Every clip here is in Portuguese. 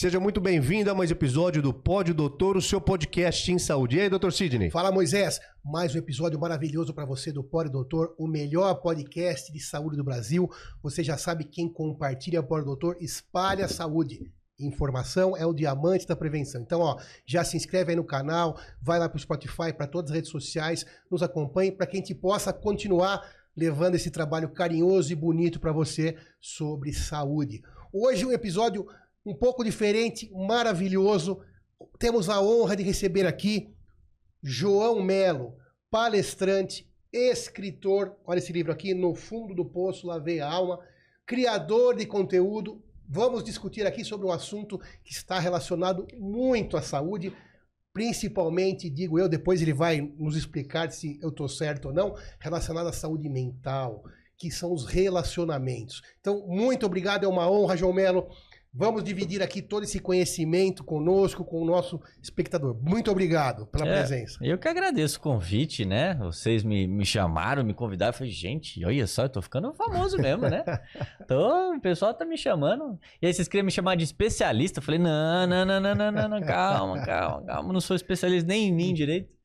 Seja muito bem-vindo a mais um episódio do Pódio Doutor, o seu podcast em saúde. E aí, doutor Sidney? Fala, Moisés. Mais um episódio maravilhoso para você do Pódio Doutor, o melhor podcast de saúde do Brasil. Você já sabe quem compartilha o Pódio Doutor, espalha a saúde. Informação é o diamante da prevenção. Então, ó, já se inscreve aí no canal, vai lá para o Spotify, para todas as redes sociais, nos acompanhe para que a gente possa continuar levando esse trabalho carinhoso e bonito para você sobre saúde. Hoje um episódio um pouco diferente, maravilhoso. Temos a honra de receber aqui João Melo, palestrante, escritor. Olha esse livro aqui, No Fundo do Poço, Lavei a Alma, criador de conteúdo. Vamos discutir aqui sobre um assunto que está relacionado muito à saúde, principalmente, digo eu, depois ele vai nos explicar se eu estou certo ou não, relacionado à saúde mental, que são os relacionamentos. Então, muito obrigado, é uma honra, João Melo Vamos dividir aqui todo esse conhecimento conosco, com o nosso espectador. Muito obrigado pela é, presença. Eu que agradeço o convite, né? Vocês me, me chamaram, me convidaram. Eu falei, gente, olha só, eu tô ficando famoso mesmo, né? Então, o pessoal tá me chamando. E aí vocês queriam me chamar de especialista. Eu falei, não, não, não, não, não, não, não calma, calma, calma. Não sou especialista nem em mim direito.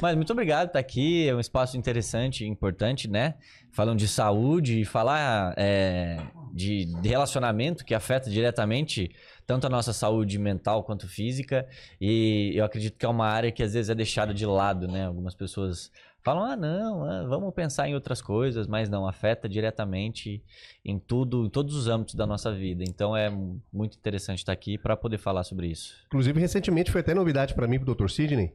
Mas muito obrigado por estar aqui. É um espaço interessante e importante, né? Falando de saúde e falar é, de, relacionamento que afeta diretamente tanto a nossa saúde mental quanto física. E eu acredito que é uma área que às vezes é deixada de lado, né? Algumas pessoas falam, ah, não, ah, vamos pensar em outras coisas, mas não, afeta diretamente em tudo, em todos os âmbitos da nossa vida. Então é muito interessante estar aqui para poder falar sobre isso. Inclusive, recentemente foi até novidade para mim, para o Dr. Sidney,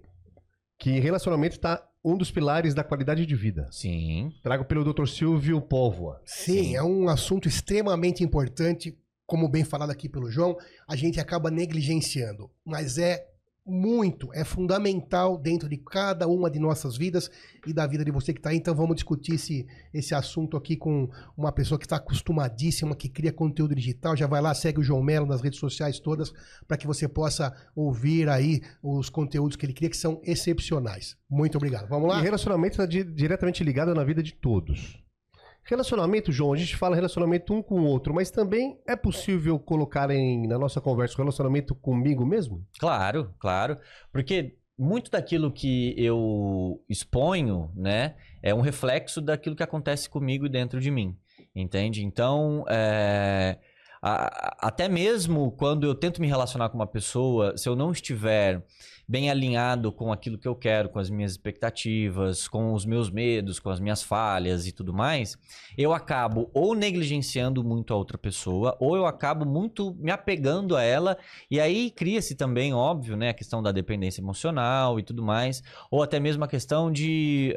que relacionamento está um dos pilares da qualidade de vida. Sim. Trago pelo Dr. Silvio Póvoa. Sim, Sim, é um assunto extremamente importante, como bem falado aqui pelo João, a gente acaba negligenciando, mas é muito, é fundamental dentro de cada uma de nossas vidas e da vida de você que está aí. Então vamos discutir esse, esse assunto aqui com uma pessoa que está acostumadíssima, que cria conteúdo digital. Já vai lá, segue o João Melo nas redes sociais todas, para que você possa ouvir aí os conteúdos que ele cria, que são excepcionais. Muito obrigado. Vamos lá? E relacionamento está di diretamente ligado na vida de todos. Relacionamento, João, a gente fala relacionamento um com o outro, mas também é possível colocar em, na nossa conversa o relacionamento comigo mesmo? Claro, claro. Porque muito daquilo que eu exponho, né, é um reflexo daquilo que acontece comigo dentro de mim, entende? Então, é, até mesmo quando eu tento me relacionar com uma pessoa, se eu não estiver bem alinhado com aquilo que eu quero, com as minhas expectativas, com os meus medos, com as minhas falhas e tudo mais, eu acabo ou negligenciando muito a outra pessoa, ou eu acabo muito me apegando a ela, e aí cria-se também, óbvio, né, a questão da dependência emocional e tudo mais, ou até mesmo a questão de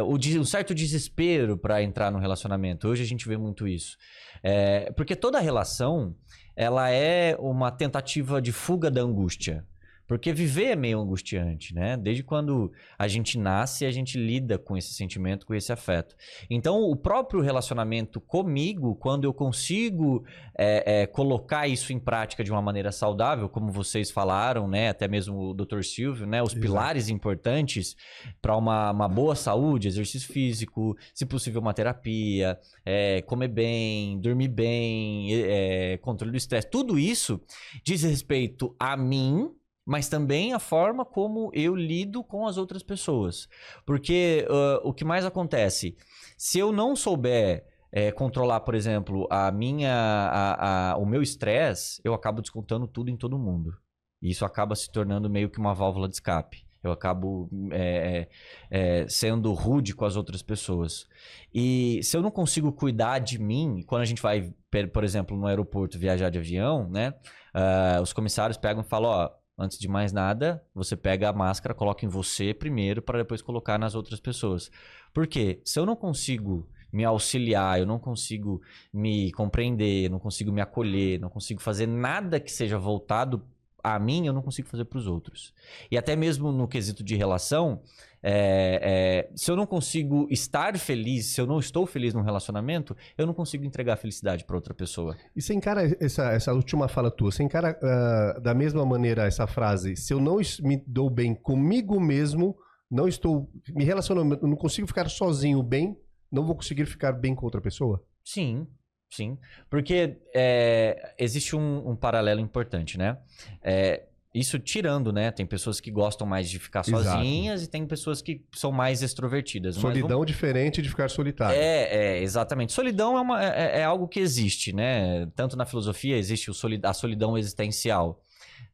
uh, uh, um certo desespero para entrar no relacionamento. Hoje a gente vê muito isso. É, porque toda relação ela é uma tentativa de fuga da angústia. Porque viver é meio angustiante, né? Desde quando a gente nasce, a gente lida com esse sentimento, com esse afeto. Então, o próprio relacionamento comigo, quando eu consigo é, é, colocar isso em prática de uma maneira saudável, como vocês falaram, né? Até mesmo o Dr. Silvio, né? Os Exato. pilares importantes para uma, uma boa saúde, exercício físico, se possível, uma terapia, é, comer bem, dormir bem, é, controle do estresse, tudo isso diz respeito a mim mas também a forma como eu lido com as outras pessoas. Porque uh, o que mais acontece? Se eu não souber é, controlar, por exemplo, a minha, a, a, o meu estresse, eu acabo descontando tudo em todo mundo. E isso acaba se tornando meio que uma válvula de escape. Eu acabo é, é, é sendo rude com as outras pessoas. E se eu não consigo cuidar de mim, quando a gente vai, por exemplo, no aeroporto viajar de avião, né? Uh, os comissários pegam e falam: ó Antes de mais nada, você pega a máscara, coloca em você primeiro para depois colocar nas outras pessoas. Por quê? Se eu não consigo me auxiliar, eu não consigo me compreender, não consigo me acolher, não consigo fazer nada que seja voltado a mim, eu não consigo fazer para os outros. E até mesmo no quesito de relação, é, é, se eu não consigo estar feliz, se eu não estou feliz num relacionamento, eu não consigo entregar felicidade para outra pessoa. E você encara essa, essa última fala tua, você encara uh, da mesma maneira essa frase, se eu não me dou bem comigo mesmo, não estou me relacionando, não consigo ficar sozinho bem, não vou conseguir ficar bem com outra pessoa? Sim, sim. Porque é, existe um, um paralelo importante, né? É, isso tirando, né? Tem pessoas que gostam mais de ficar Exato. sozinhas e tem pessoas que são mais extrovertidas. Solidão vamos- diferente de ficar solitário. É, é, exatamente. Solidão é, uma- é- é algo que existe, né? Tanto na filosofia existe o soli- a solidão existencial,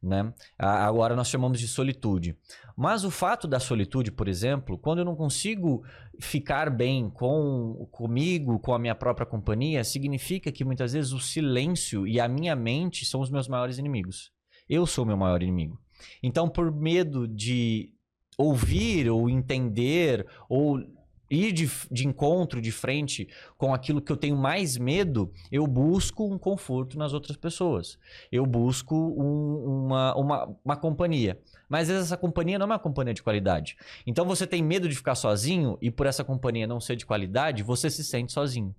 né? Agora nós chamamos de solitude. Mas o fato da solitude, por exemplo, quando eu não consigo ficar bem com comigo, com a minha própria companhia, significa que muitas vezes o silêncio e a minha mente são os meus maiores inimigos. Eu sou o meu maior inimigo. Então, por medo de ouvir ou entender ou ir de, de encontro, de frente com aquilo que eu tenho mais medo, eu busco um conforto nas outras pessoas. Eu busco um- uma, uma, uma companhia. Mas às vezes essa companhia não é uma companhia de qualidade. Então você tem medo de ficar sozinho e por essa companhia não ser de qualidade, você se sente sozinho.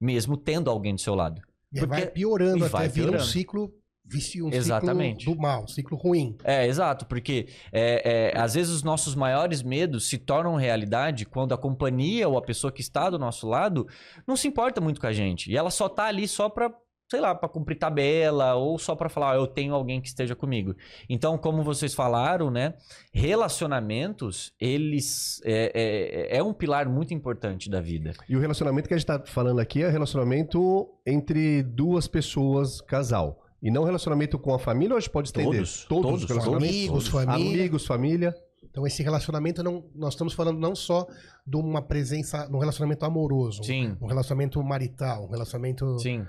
Mesmo tendo alguém do seu lado. E aí vai Porque- piorando e até vai vira um piorando. ciclo vício, um Exatamente. ciclo do mal, um ciclo ruim. É, exato, porque é, é, às vezes os nossos maiores medos se tornam realidade quando a companhia ou a pessoa que está do nosso lado não se importa muito com a gente. E ela só tá ali só pra, sei lá, pra cumprir tabela ou só pra falar, "Ah, eu tenho alguém que esteja comigo. Então, como vocês falaram, né, relacionamentos, eles é, é, é um pilar muito importante da vida. E o relacionamento que a gente tá falando aqui é relacionamento entre duas pessoas, casal. E não relacionamento com a família, ou a gente pode estender? Todos, Todos, todos, os relacionamentos? Amigos, todos. família. Amigos, família. Então esse relacionamento não, nós estamos falando não só de uma presença no relacionamento amoroso, Sim, um relacionamento marital, um relacionamento sim,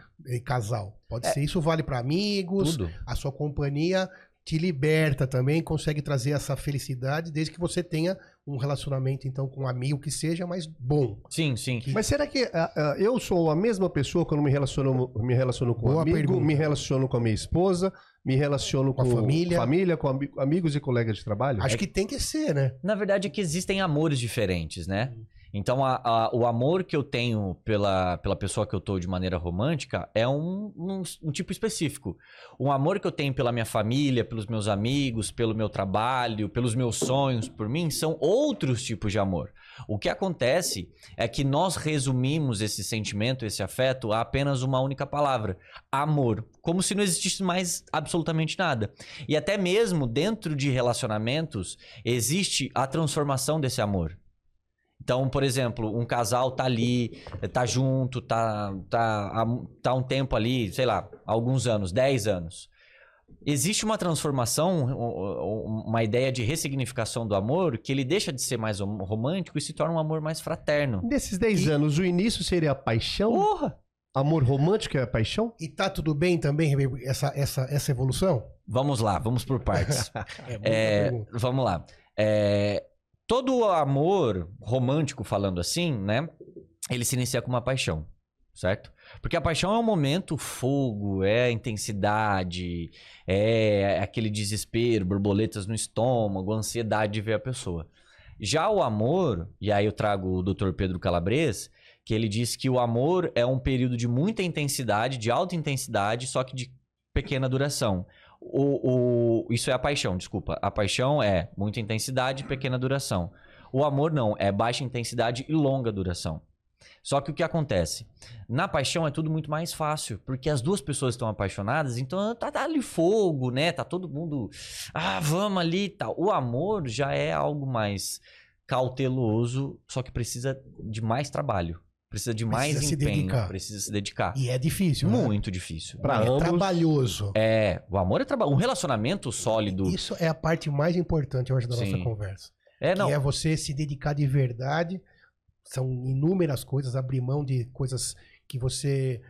casal. Pode ser isso vale para amigos, tudo. a sua companhia te liberta também, consegue trazer essa felicidade desde que você tenha um relacionamento então com um amigo que seja mais bom. Sim, sim. Mas será que ah, ah, eu sou a mesma pessoa quando me relaciono, me relaciono com um Boa amigo, pergunta. me relaciono com a minha esposa, me relaciono Com com, a família. família com ami- amigos e colegas de trabalho? Acho que tem que ser, né? Na verdade é que existem amores diferentes, né? Então, a- a- o amor que eu tenho pela, pela pessoa que eu tô de maneira romântica é um, um- um tipo específico. O amor que eu tenho pela minha família, pelos meus amigos, pelo meu trabalho, pelos meus sonhos, por mim, são outros tipos de amor. O que acontece é que nós resumimos esse sentimento, esse afeto, a apenas uma única palavra: amor. Como se não existisse mais absolutamente nada. E até mesmo dentro de relacionamentos, existe a transformação desse amor. Então, por exemplo, um casal tá ali, tá junto, tá, tá, há- tá um tempo ali, sei lá, alguns anos, 10 anos. Existe uma transformação, um- um- uma ideia de ressignificação do amor, que ele deixa de ser mais romântico e se torna um amor mais fraterno. Nesses 10 E- anos, o início seria a paixão? Porra! Amor romântico é a paixão? E tá tudo bem também essa, essa, essa evolução? Vamos lá, vamos por partes. É, É, vamos lá. É, todo amor romântico, falando assim, né? Ele se inicia com uma paixão, certo? Porque a paixão é um momento fogo, é intensidade, é aquele desespero, borboletas no estômago, ansiedade de ver a pessoa. Já o amor, e aí eu trago o Dr. Pedro Calabres, que ele diz que o amor é um período de muita intensidade, de alta intensidade, só que de pequena duração. O, o- isso é a paixão, desculpa. A paixão é muita intensidade e pequena duração. O amor não, é baixa intensidade e longa duração. Só que o que acontece? Na paixão é tudo muito mais fácil, porque as duas pessoas estão apaixonadas, então tá, tá ali fogo, né? Tá todo mundo, ah, vamos ali tal. O amor já é algo mais cauteloso, só que precisa de mais trabalho, precisa de mais Precisa se empenho, dedicar. precisa se dedicar. E é difícil, né? Muito difícil. Pra é ambos. trabalhoso. É, o amor é trabalho. Um relacionamento sólido. Isso é a parte mais importante, eu acho, da nossa Sim. conversa. É, não. Que é você se dedicar de verdade. São inúmeras coisas, abrir mão de coisas que você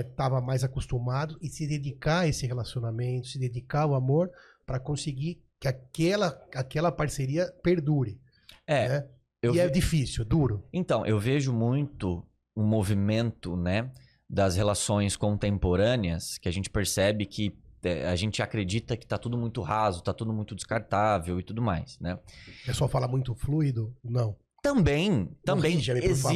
estava mais acostumado e se dedicar a esse relacionamento, se dedicar ao amor para conseguir que aquela, aquela parceria perdure. É. né? Eu e é ve- difícil, duro. Então, eu vejo muito um movimento, né, das relações contemporâneas, que a gente percebe que é, a gente acredita que tá tudo muito raso, tá tudo muito descartável e tudo mais, né? O pessoal fala muito fluido? Não. Também, também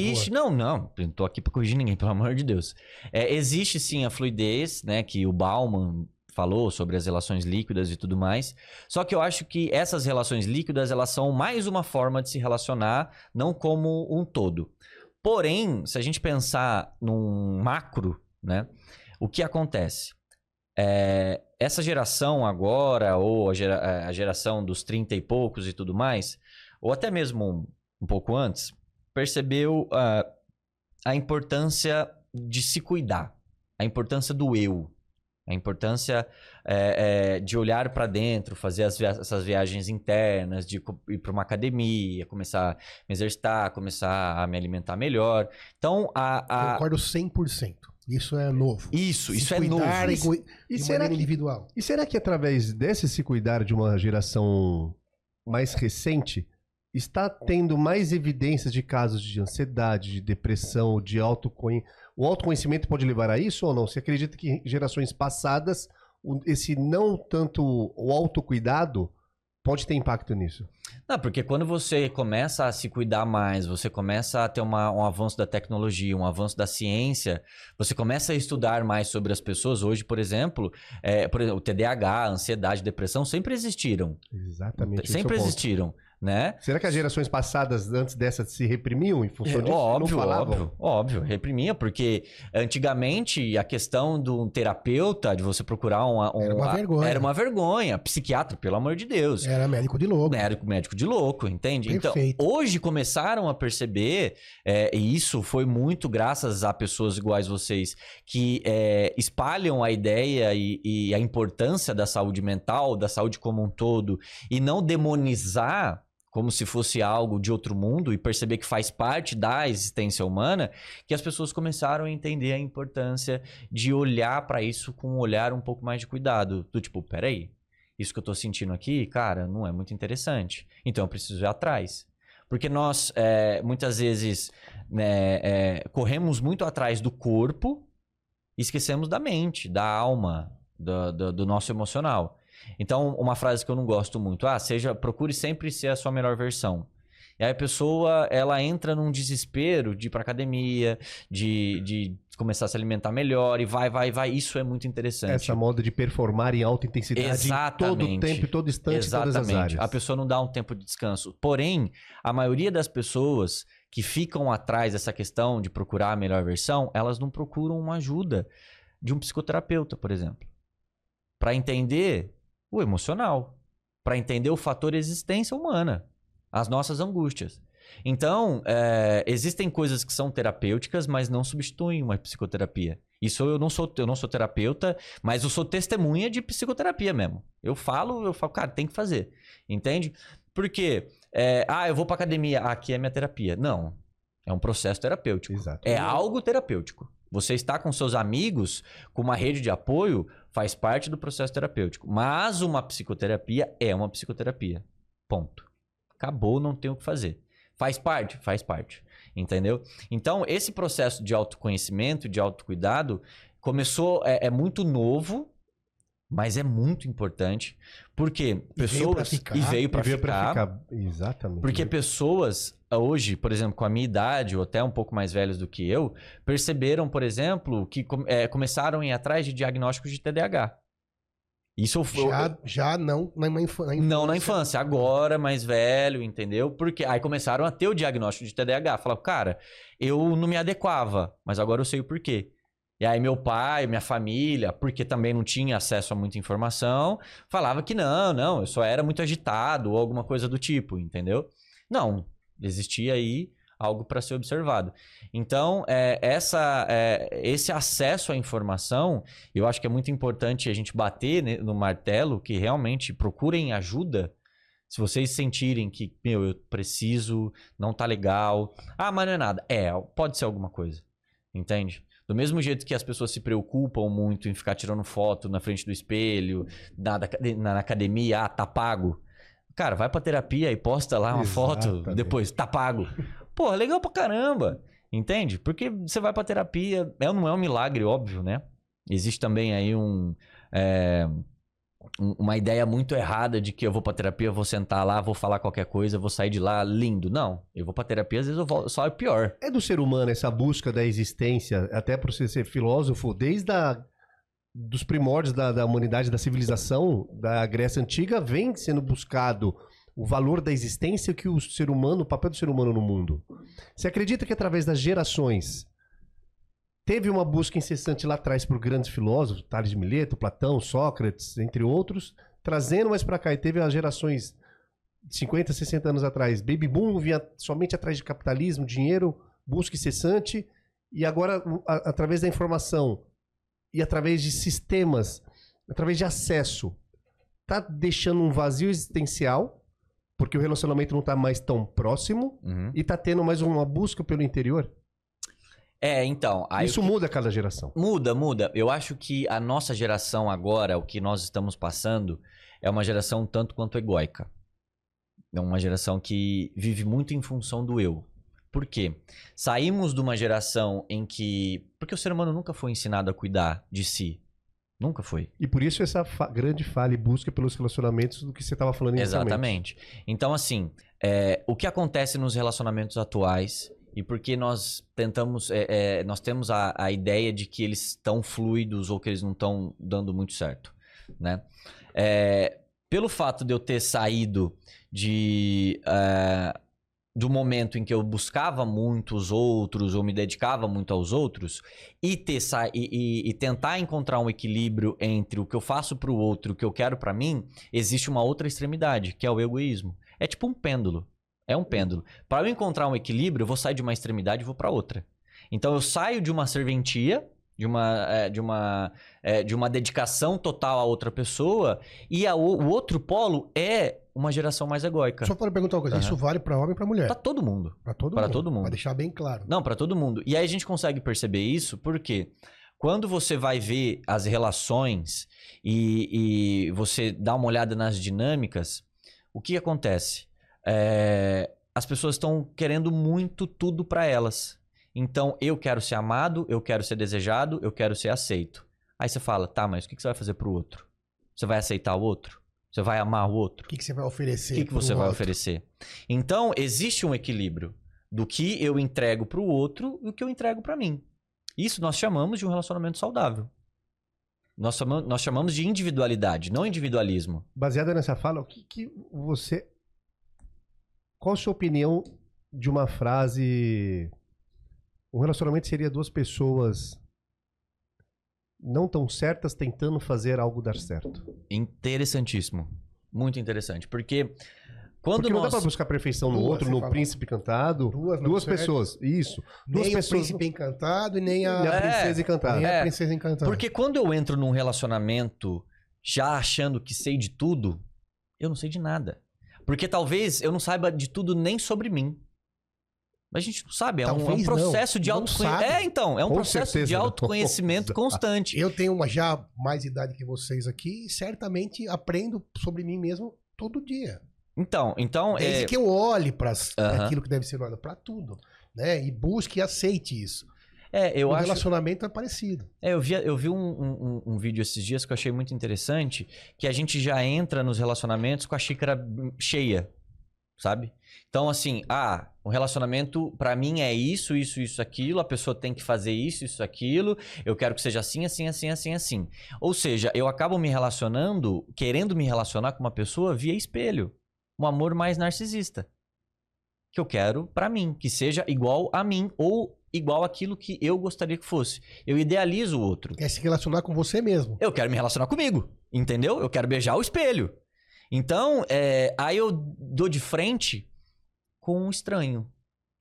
existe. Não, não, não tô aqui pra corrigir ninguém, pelo amor de Deus. É, existe sim a fluidez, né, que o Bauman falou sobre as relações líquidas e tudo mais. Só que eu acho que essas relações líquidas, elas são mais uma forma de se relacionar, não como um todo. Porém, se a gente pensar num macro, né? O que acontece? É, essa geração agora, ou a, gera, a, geração dos 30 e poucos e tudo mais, ou até mesmo um, um pouco antes, percebeu uh, a importância de se cuidar, a importância do eu, a importância é, é, de olhar para dentro, fazer via essas viagens internas, de ir para uma academia, começar a me exercitar, começar a me alimentar melhor. Então, a. a... Concordo 100%. Isso é novo. Isso, se isso é novo. E, e será que, individual. E será que através desse se cuidar de uma geração mais recente, está tendo mais evidências de casos de ansiedade, de depressão, de autoconhecimento? O autoconhecimento pode levar a isso ou não? Você acredita que em gerações passadas, esse não tanto o autocuidado pode ter impacto nisso? Não, porque quando você começa a se cuidar mais, você começa a ter uma, um avanço da tecnologia, um avanço da ciência, você começa a estudar mais sobre as pessoas. Hoje, por exemplo, é, por exemplo o TDAH, ansiedade, depressão sempre existiram. Exatamente. Sempre é existiram né? Será que as gerações passadas, antes dessa, se reprimiam em função é, disso? Óbvio, óbvio, óbvio, reprimia, porque antigamente a questão de um terapeuta, de você procurar um, um era uma vergonha. Era uma vergonha. Psiquiatra, pelo amor de Deus. Era médico de louco. Médico, médico de louco, entende? Então, Perfeito. Então, hoje começaram a perceber, é, e isso foi muito graças a pessoas iguais vocês, que é, espalham a ideia e, e a importância da saúde mental, da saúde como um todo, e não demonizar como se fosse algo de outro mundo e perceber que faz parte da existência humana, que as pessoas começaram a entender a importância de olhar para isso com um olhar um pouco mais de cuidado. Do tipo, peraí, isso que eu tô sentindo aqui, cara, não é muito interessante. Então eu preciso ir atrás. Porque nós, é, muitas vezes, né, é, corremos muito atrás do corpo e esquecemos da mente, da alma, do, do, do nosso emocional. Então, uma frase que eu não gosto muito, ah, seja, procure sempre ser a sua melhor versão. E aí a pessoa, ela entra num desespero de ir pra academia, de, de começar a se alimentar melhor e vai, vai, vai. Isso é muito interessante. Essa moda de performar em alta intensidade Exatamente. todo tempo, todo instante, Exatamente. todas as áreas. A pessoa não dá um tempo de descanso. Porém, a maioria das pessoas que ficam atrás dessa questão de procurar a melhor versão, elas não procuram uma ajuda de um psicoterapeuta, por exemplo. Para entender o emocional, para entender o fator existência humana, as nossas angústias. Então, é, existem coisas que são terapêuticas, mas não substituem uma psicoterapia. Isso eu não sou, eu não sou terapeuta, mas eu sou testemunha de psicoterapia mesmo. Eu falo, eu falo, cara, tem que fazer. Entende? Porque, é, ah, eu vou pra academia, aqui é minha terapia. Não. É um processo terapêutico. Exato. É algo terapêutico. Você está com seus amigos, com uma rede de apoio, faz parte do processo terapêutico. Mas uma psicoterapia é uma psicoterapia. Ponto. Acabou, não tem o que fazer. Faz parte? Faz parte. Entendeu? Então, esse processo de autoconhecimento, de autocuidado, começou, é, é muito novo, mas é muito importante. Porque pessoas. E veio para ficar. ficar. Exatamente. Porque pessoas hoje, por exemplo, com a minha idade, ou até um pouco mais velhos do que eu, perceberam, por exemplo, que é, começaram a ir atrás de diagnósticos de TDAH. Isso foi... já, já não na, na, infância. Não na infância, agora mais velho, entendeu? Porque aí começaram a ter o diagnóstico de TDAH. Falaram, cara, eu não me adequava, mas agora eu sei o porquê. E aí meu pai, minha família, porque também não tinha acesso a muita informação, falava que não, não, eu só era muito agitado ou alguma coisa do tipo, entendeu? Não, Existia aí algo para ser observado. Então, é, essa, é, esse acesso à informação, eu acho que é muito importante a gente bater no martelo que realmente procurem ajuda. Se vocês sentirem que, meu, eu preciso, não tá legal. Ah, mas não é nada. É, pode ser alguma coisa. Entende? Do mesmo jeito que as pessoas se preocupam muito em ficar tirando foto na frente do espelho, na, na academia, ah, tá pago. Cara, vai pra terapia e posta lá uma Exatamente. foto, depois tá pago. Pô, legal pra caramba. Entende? Porque você vai pra terapia, é, não é um milagre, óbvio, né? Existe também aí um. É, uma ideia muito errada de que eu vou pra terapia, vou sentar lá, vou falar qualquer coisa, vou sair de lá lindo. Não, eu vou pra terapia, às vezes eu volto, só é pior. É do ser humano essa busca da existência, até por você ser filósofo, desde a dos primórdios da, da humanidade, da civilização da Grécia Antiga, vem sendo buscado o valor da existência que o ser humano, o papel do ser humano no mundo. Você acredita que através das gerações teve uma busca incessante lá atrás por grandes filósofos, Tales de Mileto, Platão, Sócrates, entre outros, trazendo mais para cá. E teve as gerações 50, 60 anos atrás, baby boom vinha somente atrás de capitalismo, dinheiro, busca incessante, e agora, através da informação e através de sistemas, através de acesso, tá deixando um vazio existencial, porque o relacionamento não tá mais tão próximo, Uhum. e tá tendo mais uma busca pelo interior. É, então. Isso que- muda a cada geração. Muda, muda. Eu acho que a nossa geração agora, o que nós estamos passando, é uma geração tanto quanto egóica. É uma geração que vive muito em função do eu. Por quê? Saímos de uma geração em que. Porque o ser humano nunca foi ensinado a cuidar de si. Nunca foi. E por isso essa fa- grande falha e busca pelos relacionamentos do que você estava falando. Exatamente. Então, assim, é, o que acontece nos relacionamentos atuais e porque nós tentamos, é, é, nós temos a, a ideia de que eles estão fluidos ou que eles não estão dando muito certo, né? É, pelo fato de eu ter saído de é, do momento em que eu buscava muito os outros ou me dedicava muito aos outros e ter e, e- e tentar encontrar um equilíbrio entre o que eu faço para o outro e o que eu quero para mim existe uma outra extremidade, que é o egoísmo. É tipo um pêndulo. É um pêndulo. Para eu encontrar um equilíbrio, eu vou sair de uma extremidade e vou para outra. Então eu saio de uma serventia, de uma, é, de uma, é, de uma dedicação total a outra pessoa, e a o, outro polo é uma geração mais egóica. Só para perguntar uma coisa, Aham. isso vale para homem e para mulher? Para todo mundo. Para todo pra mundo. todo mundo. Pra deixar bem claro. Não, para todo mundo. E aí a gente consegue perceber isso porque quando você vai ver as relações e, e você dá uma olhada nas dinâmicas, o que acontece? É, as pessoas estão querendo muito tudo para elas. Então, eu quero ser amado, eu quero ser desejado, eu quero ser aceito. Aí você fala, tá, mas o que você vai fazer pro outro? Você vai aceitar o outro? Você vai amar o outro? O que, que você vai oferecer? O que, que pro você vai outro? oferecer? Então, existe um equilíbrio do que eu entrego para o outro e o que eu entrego para mim. Isso nós chamamos de um relacionamento saudável. Nós chamamos, nós chamamos de individualidade, não individualismo. Baseada nessa fala, o que, que você. Qual a sua opinião de uma frase. Um relacionamento seria duas pessoas não tão certas tentando fazer algo dar certo. Interessantíssimo. Muito interessante. Porque quando Porque não dá nós. pra buscar perfeição no Duas, outro, no falou. príncipe encantado. Duas, não Duas certo. pessoas. Isso. Duas Nem pessoas. o príncipe encantado e nem a, a É. princesa encantada. nem a É. princesa encantada. Porque quando eu entro num relacionamento já achando que sei de tudo, eu não sei de nada. Porque talvez eu não saiba de tudo nem sobre mim. Mas a gente não sabe, é um, é um Talvez não. processo de autoconhecimento. É, então, é um Com processo certeza de autoconhecimento constante. Eu tenho uma já mais idade que vocês aqui e certamente aprendo sobre mim mesmo todo dia. Então, então Desde é, que eu olhe para aquilo que deve ser olhado, para tudo. Né? E busque e aceite isso. é, eu o acho. relacionamento é parecido. É, eu vi, eu vi um, um- um- vídeo esses dias que eu achei muito interessante, que a gente já entra nos relacionamentos com a xícara cheia, sabe? Então, assim, ah, o relacionamento pra mim é isso, isso, isso, aquilo, a pessoa tem que fazer isso, isso, aquilo, eu quero que seja assim, assim, assim, assim, assim. Ou seja, eu acabo me relacionando, querendo me relacionar com uma pessoa via espelho. Um amor mais narcisista. Que eu quero pra mim, que seja igual a mim ou igual aquilo que eu gostaria que fosse. Eu idealizo o outro. É se relacionar com você mesmo. Eu quero me relacionar comigo, entendeu? Eu quero beijar o espelho. Então, é, aí eu dou de frente com um estranho,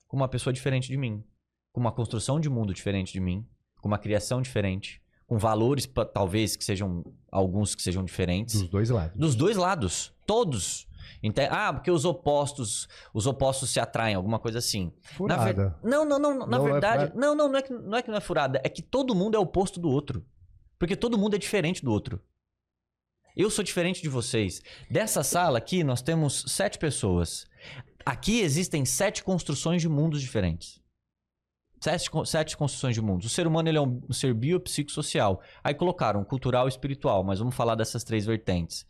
com uma pessoa diferente de mim, com uma construção de mundo diferente de mim, com uma criação diferente, com valores talvez que sejam alguns que sejam diferentes Dos dois lados. dos dois lados, todos. Ente- Ah, porque os opostos, os opostos se atraem, alguma coisa assim. Na ver- Furada. Não, não, não. Na Não é verdade, furada? não, não, não é, que, não é que não é furada. É que todo mundo é oposto do outro. Porque todo mundo é diferente do outro. Eu sou diferente de vocês. Dessa sala aqui, nós temos sete pessoas. Aqui existem sete construções de mundos diferentes. Sete, sete construções de mundos. O ser humano ele é um ser biopsicossocial. Aí colocaram cultural e espiritual, mas vamos falar dessas três vertentes.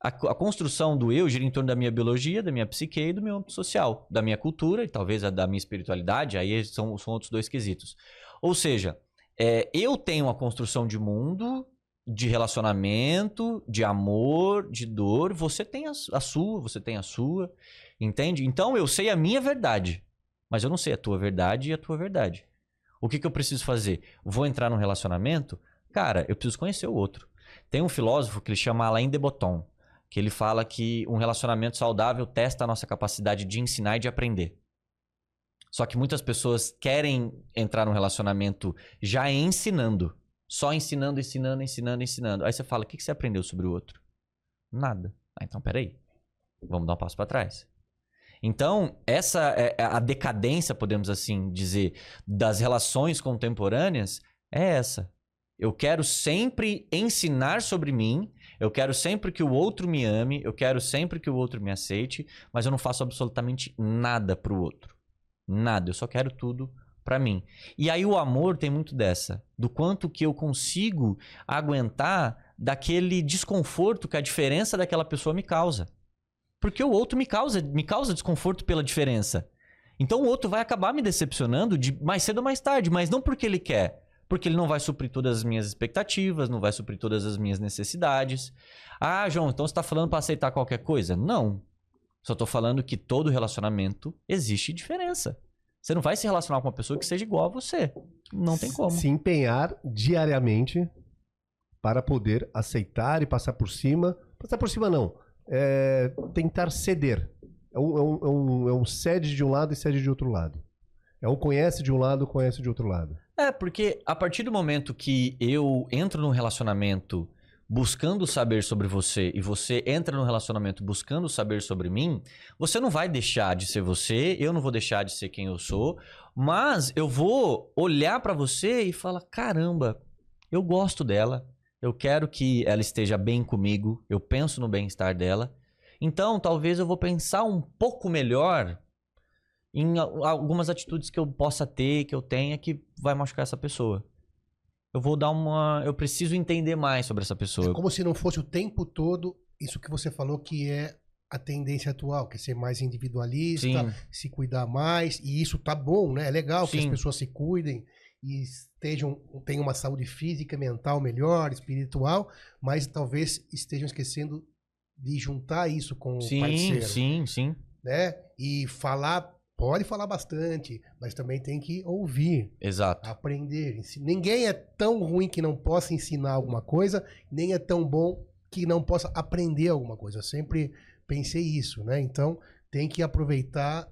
A, a construção do eu gira em torno da minha biologia, da minha psique e do meu âmbito social, da minha cultura e talvez da minha espiritualidade, aí são, são outros dois quesitos. Ou seja, é, eu tenho uma construção de mundo, de relacionamento, de amor, de dor, você tem a, a sua, você tem a sua, entende? Então eu sei a minha verdade, mas eu não sei a tua verdade e a tua verdade. O que, que eu preciso fazer? Vou entrar num relacionamento? Cara, eu preciso conhecer o outro. Tem um filósofo que ele chama Alain de Botton, que ele fala que um relacionamento saudável testa a nossa capacidade de ensinar e de aprender. Só que muitas pessoas querem entrar num relacionamento já ensinando. Só ensinando, ensinando, ensinando, ensinando. Aí você fala, o que você aprendeu sobre o outro? Nada. Ah, então peraí. Vamos dar um passo para trás. Então, essa é, é a decadência, podemos assim dizer, das relações contemporâneas é essa. Eu quero sempre ensinar sobre mim, eu quero sempre que o outro me ame, eu quero sempre que o outro me aceite, mas eu não faço absolutamente nada para o outro. Nada, eu só quero tudo para mim. E aí o amor tem muito dessa, do quanto que eu consigo aguentar daquele desconforto que a diferença daquela pessoa me causa. Porque o outro me causa, me causa desconforto pela diferença. Então o outro vai acabar me decepcionando de mais cedo ou mais tarde, mas não porque ele quer, porque ele não vai suprir todas as minhas expectativas, não vai suprir todas as minhas necessidades. Ah, João, então você está falando para aceitar qualquer coisa? Não. Só estou falando que todo relacionamento existe diferença. Você não vai se relacionar com uma pessoa que seja igual a você. Não tem como. Se empenhar diariamente para poder aceitar e passar por cima. Passar por cima não é, tentar ceder. É um, é, um, é, um, é um cede de um lado e cede de outro lado. É um conhece de um lado, conhece de outro lado. É, porque a partir do momento que eu entro num relacionamento buscando saber sobre você e você entra num relacionamento buscando saber sobre mim, você não vai deixar de ser você, eu não vou deixar de ser quem eu sou, mas eu vou olhar para você e falar: caramba, eu gosto dela, eu quero que ela esteja bem comigo, eu penso no bem-estar dela. Então, talvez eu vou pensar um pouco melhor em algumas atitudes que eu possa ter, que eu tenha, que vai machucar essa pessoa. Eu vou dar uma. Eu preciso entender mais sobre essa pessoa. É como se não fosse o tempo todo isso que você falou que é a tendência atual, que é ser mais individualista, Sim. se cuidar mais. E isso tá bom, né? É legal Sim. que as pessoas se cuidem e estejam tenham uma saúde física, mental melhor, espiritual, mas talvez estejam esquecendo de juntar isso com sim, o parceiro. Sim, sim, né? E falar pode falar bastante, mas também tem que ouvir. Exato. Aprender. Ninguém é tão ruim que não possa ensinar alguma coisa, nem é tão bom que não possa aprender alguma coisa. Eu sempre pensei isso, né? Então, tem que aproveitar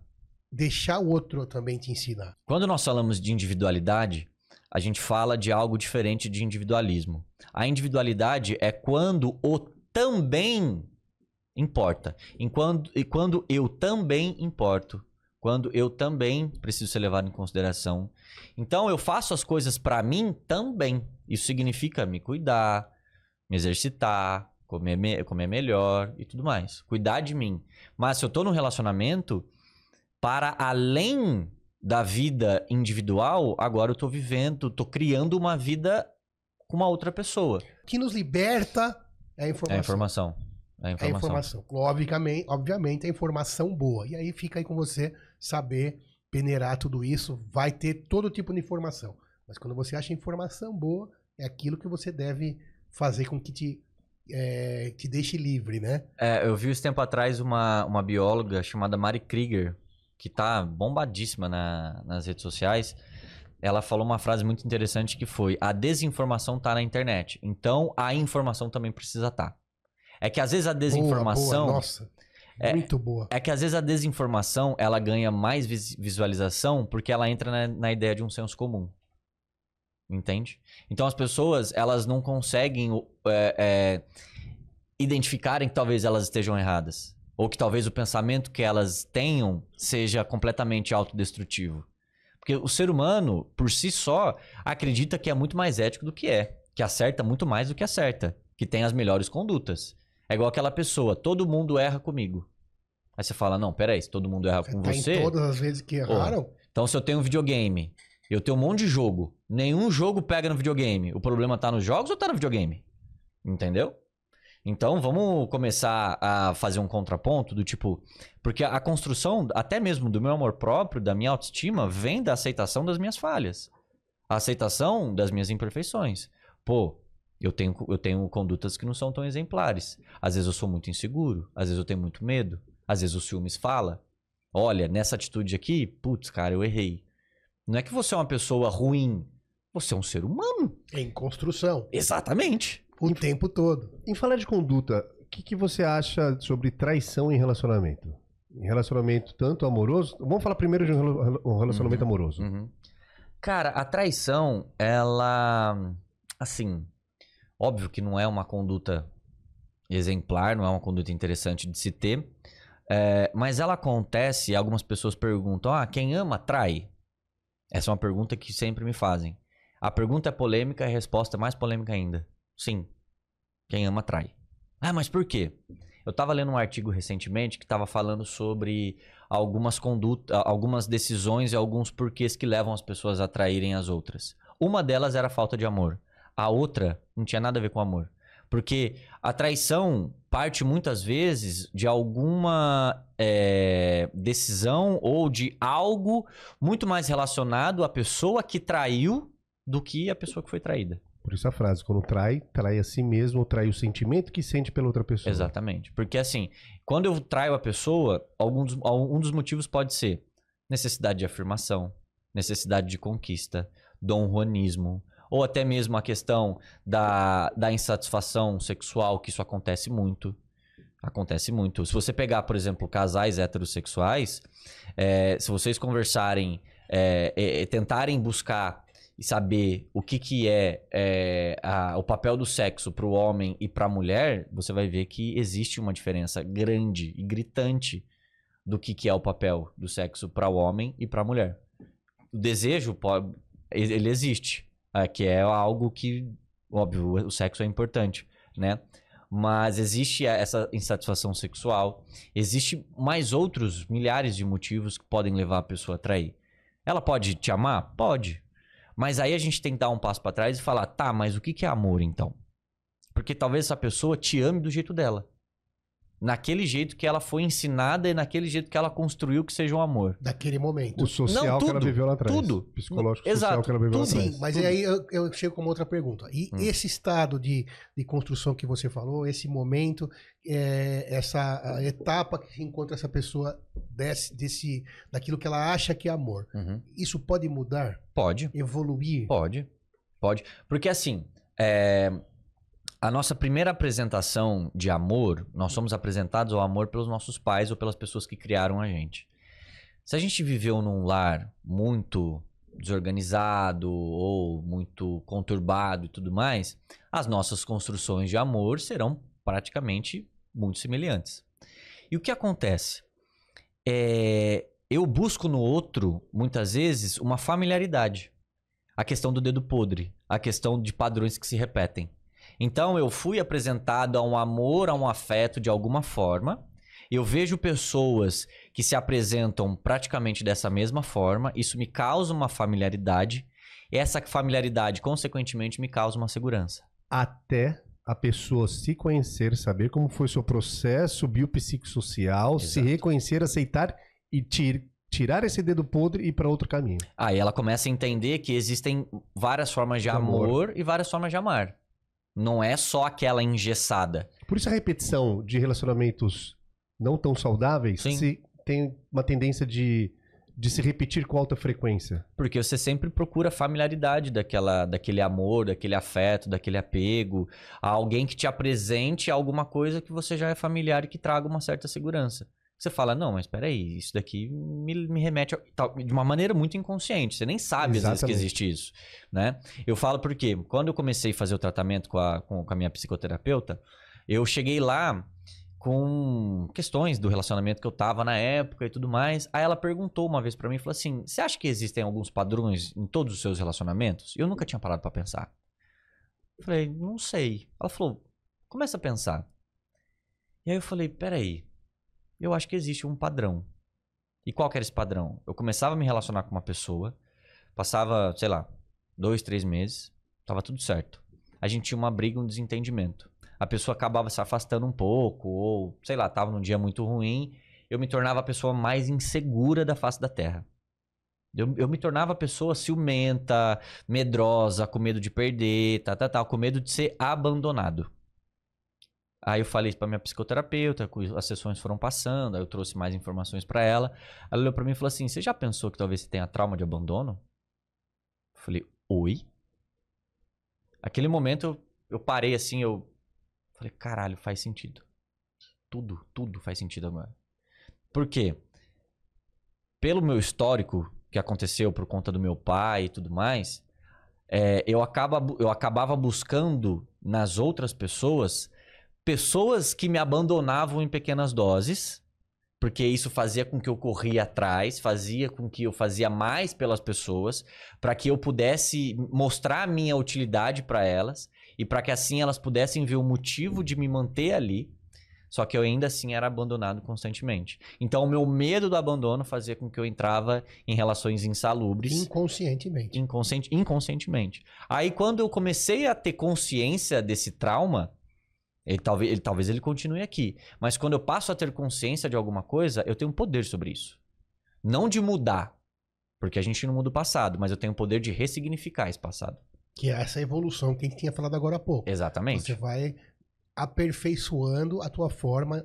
deixar o outro também te ensinar. Quando nós falamos de individualidade, a gente fala de algo diferente de individualismo. A individualidade é quando o também importa. E quando, e quando eu também importo. Quando eu também preciso ser levado em consideração. Então eu faço as coisas para mim também. Isso significa me cuidar, me exercitar, comer, me comer melhor e tudo mais. Cuidar de mim. Mas se eu tô num relacionamento, para além da vida individual, agora eu tô vivendo, tô criando uma vida com uma outra pessoa. O que nos liberta é a informação. É a informação. É a informação. É a informação. Obviamente, obviamente, é informação boa. E aí fica aí com você saber peneirar tudo isso. Vai ter todo tipo de informação. Mas quando você acha informação boa, é aquilo que você deve fazer com que te, é, te deixe livre, né? É, eu vi esse tempo atrás uma, uma bióloga chamada Mari Krieger, que tá bombadíssima na, nas redes sociais, ela falou uma frase muito interessante que foi: a desinformação tá na internet. Então a informação também precisa estar. Tá. É que às vezes a desinformação. Boa, boa. Nossa. É, muito boa. É que às vezes a desinformação ela ganha mais visualização porque ela entra na, na ideia de um senso comum. Entende? Então as pessoas elas não conseguem é, é, identificarem que talvez elas estejam erradas. Ou que talvez o pensamento que elas tenham seja completamente autodestrutivo. Porque o ser humano, por si só, acredita que é muito mais ético do que é. Que acerta muito mais do que acerta. Que tem as melhores condutas. É igual aquela pessoa, todo mundo erra comigo. Aí você fala, não, peraí, se todo mundo erra com tá você... todas as vezes que erraram? então se eu tenho um videogame, eu tenho um monte de jogo, nenhum jogo pega no videogame. O problema tá nos jogos ou tá no videogame? Entendeu? Então vamos começar a fazer um contraponto do tipo. Porque a construção, até mesmo do meu amor próprio, da minha autoestima, vem da aceitação das minhas falhas. A aceitação das minhas imperfeições. Pô, eu tenho, eu tenho condutas que não são tão exemplares. Às vezes eu sou muito inseguro, às vezes eu tenho muito medo, às vezes o ciúmes fala. Olha, nessa atitude aqui, putz, cara, eu errei. Não é que você é uma pessoa ruim. Você é um ser humano. Em construção. Exatamente. O tempo todo. Em falar de conduta, o que, que você acha sobre traição em relacionamento? Em relacionamento tanto amoroso. Vamos falar primeiro de um rela- relacionamento amoroso. Uhum. Cara, a traição, ela. Assim. Óbvio que não é uma conduta exemplar, não é uma conduta interessante de se ter. é, mas ela acontece e algumas pessoas perguntam: ah, quem ama trai? Essa é uma pergunta que sempre me fazem. A pergunta é polêmica e a resposta é mais polêmica ainda. Sim. Quem ama trai. Ah, mas por quê? Eu estava lendo um artigo recentemente que estava falando sobre algumas condutas, algumas decisões e alguns porquês que levam as pessoas a traírem as outras. Uma delas era a falta de amor. A outra não tinha nada a ver com amor. Porque a traição parte muitas vezes de alguma é, decisão ou de algo muito mais relacionado à pessoa que traiu do que a pessoa que foi traída. Por isso a frase, quando trai, trai a si mesmo ou trai o sentimento que sente pela outra pessoa. Exatamente. Porque assim, quando eu traio a pessoa, algum dos, um dos motivos pode ser necessidade de afirmação, necessidade de conquista, dom juanismo, ou até mesmo a questão da, da insatisfação sexual, que isso acontece muito. Acontece muito. Se você pegar, por exemplo, casais heterossexuais, é, se vocês conversarem, é, é, tentarem buscar e saber o que, que é, é, a- o papel do sexo para o homem e para a mulher, você vai ver que existe uma diferença grande e gritante do que, que é o papel do sexo para o homem e para a mulher. O desejo, ele existe, é, que é algo que, óbvio, o sexo é importante, né? Mas existe essa insatisfação sexual, existe mais outros milhares de motivos que podem levar a pessoa a trair. Ela pode te amar? Pode. Mas aí a gente tem que dar um passo pra trás e falar, tá, mas o que que é amor então? Porque talvez essa pessoa te ame do jeito dela. Naquele jeito que ela foi ensinada e naquele jeito que ela construiu que seja um amor. Daquele momento. O social Não, que ela tudo, viveu lá atrás. tudo. Psicológico Exato, social que ela viveu lá tudo. atrás. Sim, mas Tudo. aí eu, eu chego com uma outra pergunta. E Hum. esse estado de, de construção que você falou, esse momento, é, essa etapa que encontra essa pessoa desse, desse, daquilo que ela acha que é amor, Uhum. isso pode mudar, Pode. evoluir? Pode, pode. Porque assim, é, a nossa primeira apresentação de amor, nós somos apresentados ao amor pelos nossos pais ou pelas pessoas que criaram a gente. Se a gente viveu num lar muito desorganizado ou muito conturbado e tudo mais, as nossas construções de amor serão praticamente muito semelhantes. E o que acontece? É, eu busco no outro, muitas vezes, uma familiaridade a questão do dedo podre, a questão de padrões que se repetem. Então eu fui apresentado a um amor, a um afeto de alguma forma. Eu vejo pessoas que se apresentam praticamente dessa mesma forma, isso me causa uma familiaridade. Essa familiaridade, consequentemente, me causa uma segurança. Até a pessoa se conhecer, saber como foi seu processo biopsicossocial, se Exato. reconhecer, aceitar e tir- tirar esse dedo podre e ir para outro caminho. Aí ela começa a entender que existem várias formas de De amor. amor e várias formas de amar. Não é só aquela engessada. Por isso a repetição de relacionamentos não tão saudáveis Sim. se tem uma tendência de, de se repetir com alta frequência. Porque você sempre procura familiaridade daquela, daquele amor, daquele afeto, daquele apego, a alguém que te apresente alguma coisa que você já é familiar e que traga uma certa segurança. Você fala, não, mas peraí, isso daqui me, me remete a, tal- de uma maneira muito inconsciente. Você nem sabe às vezes que Exatamente. existe isso, né? Eu falo porque quando eu comecei a fazer o tratamento com a, com, com a minha psicoterapeuta, eu cheguei lá com questões do relacionamento que eu tava na época e tudo mais. Aí ela perguntou uma vez pra mim, falou assim: "Você acha que existem alguns padrões em todos os seus relacionamentos?" Eu nunca tinha parado pra pensar. Eu falei: "Não sei". Ela falou: "Começa a pensar". E aí eu falei: "Peraí. Eu acho que existe um padrão". E qual que era esse padrão? Eu começava a me relacionar com uma pessoa, passava, sei lá, dois, três meses, tava tudo certo. A gente tinha uma briga, um desentendimento a pessoa acabava se afastando um pouco, ou sei lá, tava num dia muito ruim, eu me tornava a pessoa mais insegura da face da terra. Eu, eu me tornava a pessoa ciumenta, medrosa, com medo de perder, tá, tá, tá, com medo de ser abandonado. Aí eu falei pra minha psicoterapeuta, as sessões foram passando, aí eu trouxe mais informações pra ela. Ela olhou pra mim e falou assim: Você já pensou que talvez você tenha trauma de abandono? falei, oi? Aquele momento eu, eu parei assim, eu falei, caralho, faz sentido. Tudo, tudo faz sentido agora. Por quê? Pelo meu histórico que aconteceu por conta do meu pai e tudo mais, é, eu, acaba, eu acabava buscando nas outras pessoas pessoas que me abandonavam em pequenas doses, porque isso fazia com que eu corria atrás, fazia com que eu fazia mais pelas pessoas, para que eu pudesse mostrar a minha utilidade para elas e para que assim elas pudessem ver o motivo de me manter ali. Só que eu ainda assim era abandonado constantemente. Então o meu medo do abandono fazia com que eu entrava em relações insalubres. Inconscientemente. Inconsciente, inconscientemente. Aí quando eu comecei a ter consciência desse trauma, ele talvez, ele talvez ele continue aqui. Mas quando eu passo a ter consciência de alguma coisa, eu tenho um poder sobre isso. Não de mudar, porque a gente não muda o passado, mas eu tenho o poder de ressignificar esse passado. Que é essa evolução que a gente tinha falado agora há pouco. Exatamente. Você vai aperfeiçoando a tua forma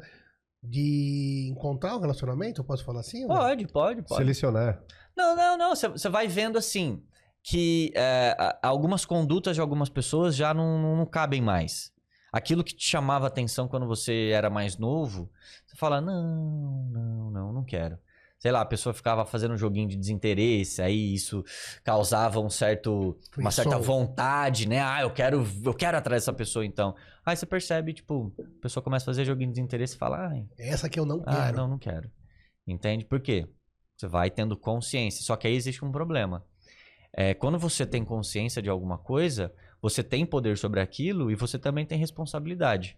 de encontrar um relacionamento, eu posso falar assim? Pode, pode, pode. Selecionar. Não, não, não. Você- vai vendo assim que é, algumas condutas de algumas pessoas já não, não cabem mais. Aquilo que te chamava atenção quando você era mais novo, você fala: não, não, não, não quero. Sei lá, a pessoa ficava fazendo um joguinho de desinteresse, aí isso causava um certo, uma certa vontade, né? Ah, eu quero, eu quero atrás dessa pessoa então. Aí você percebe, tipo, a pessoa começa a fazer joguinho de desinteresse e fala: ai, Essa que eu não ah, quero. não, não quero. Entende? Por quê? Você vai tendo consciência. Só que aí existe um problema. É, quando você tem consciência de alguma coisa, você tem poder sobre aquilo e você também tem responsabilidade.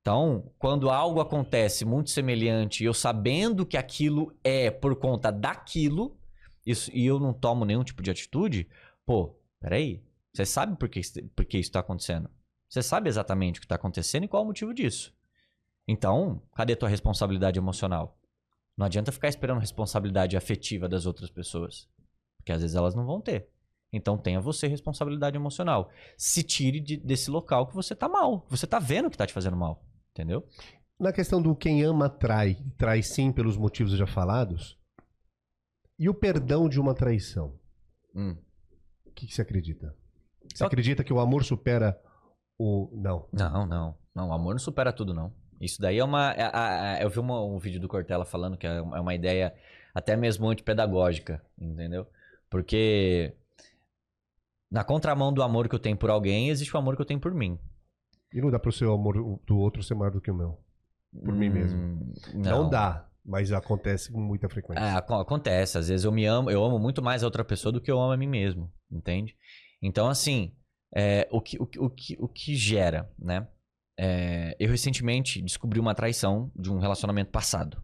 Então, quando algo acontece muito semelhante, eu sabendo que aquilo é por conta daquilo, isso, e eu não tomo nenhum tipo de atitude, pô, peraí, você sabe por que, por que isso está acontecendo? Você sabe exatamente o que está acontecendo e qual o motivo disso. Então, cadê tua responsabilidade emocional? Não adianta ficar esperando responsabilidade afetiva das outras pessoas. Porque às vezes elas não vão ter. Então tenha você responsabilidade emocional. Se tire de- desse local que você tá mal. Você tá vendo que tá te fazendo mal. Entendeu? Na questão do quem ama trai, trai sim pelos motivos já falados. E o perdão de uma traição? Hum. O que, que você acredita? Você Só- acredita que o amor supera o. Não. Não, não. Não, o amor não supera tudo, não. Isso daí é uma. é- eu vi uma- um vídeo do Cortella falando que é uma é uma ideia até mesmo antipedagógica, entendeu? Porque na contramão do amor que eu tenho por alguém, existe o amor que eu tenho por mim. E não dá pro seu amor do outro ser maior do que o meu. Por mim mesmo. Hum, Não, dá, mas acontece com muita frequência. É, aco- acontece. Às vezes eu me amo, eu amo muito mais a outra pessoa do que eu amo a mim mesmo, entende? Então, assim, é, o, que, o, o, que, o que gera, né? É, eu recentemente descobri uma traição de um relacionamento passado.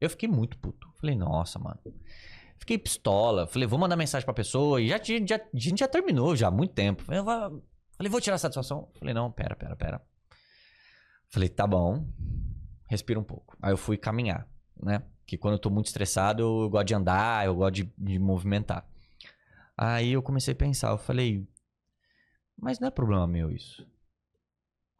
Eu fiquei muito puto. Falei, nossa, mano. Fiquei pistola. Falei, vou mandar mensagem pra pessoa. E já, já, a gente já terminou já há muito tempo. Falei, falei, vou tirar a satisfação. Falei, não, pera, pera, pera. Falei, tá bom. Respira um pouco. Aí eu fui caminhar, né? Que quando eu tô muito estressado, eu gosto de andar, eu gosto de, de movimentar. Aí eu comecei a pensar, eu falei, mas não é problema meu isso.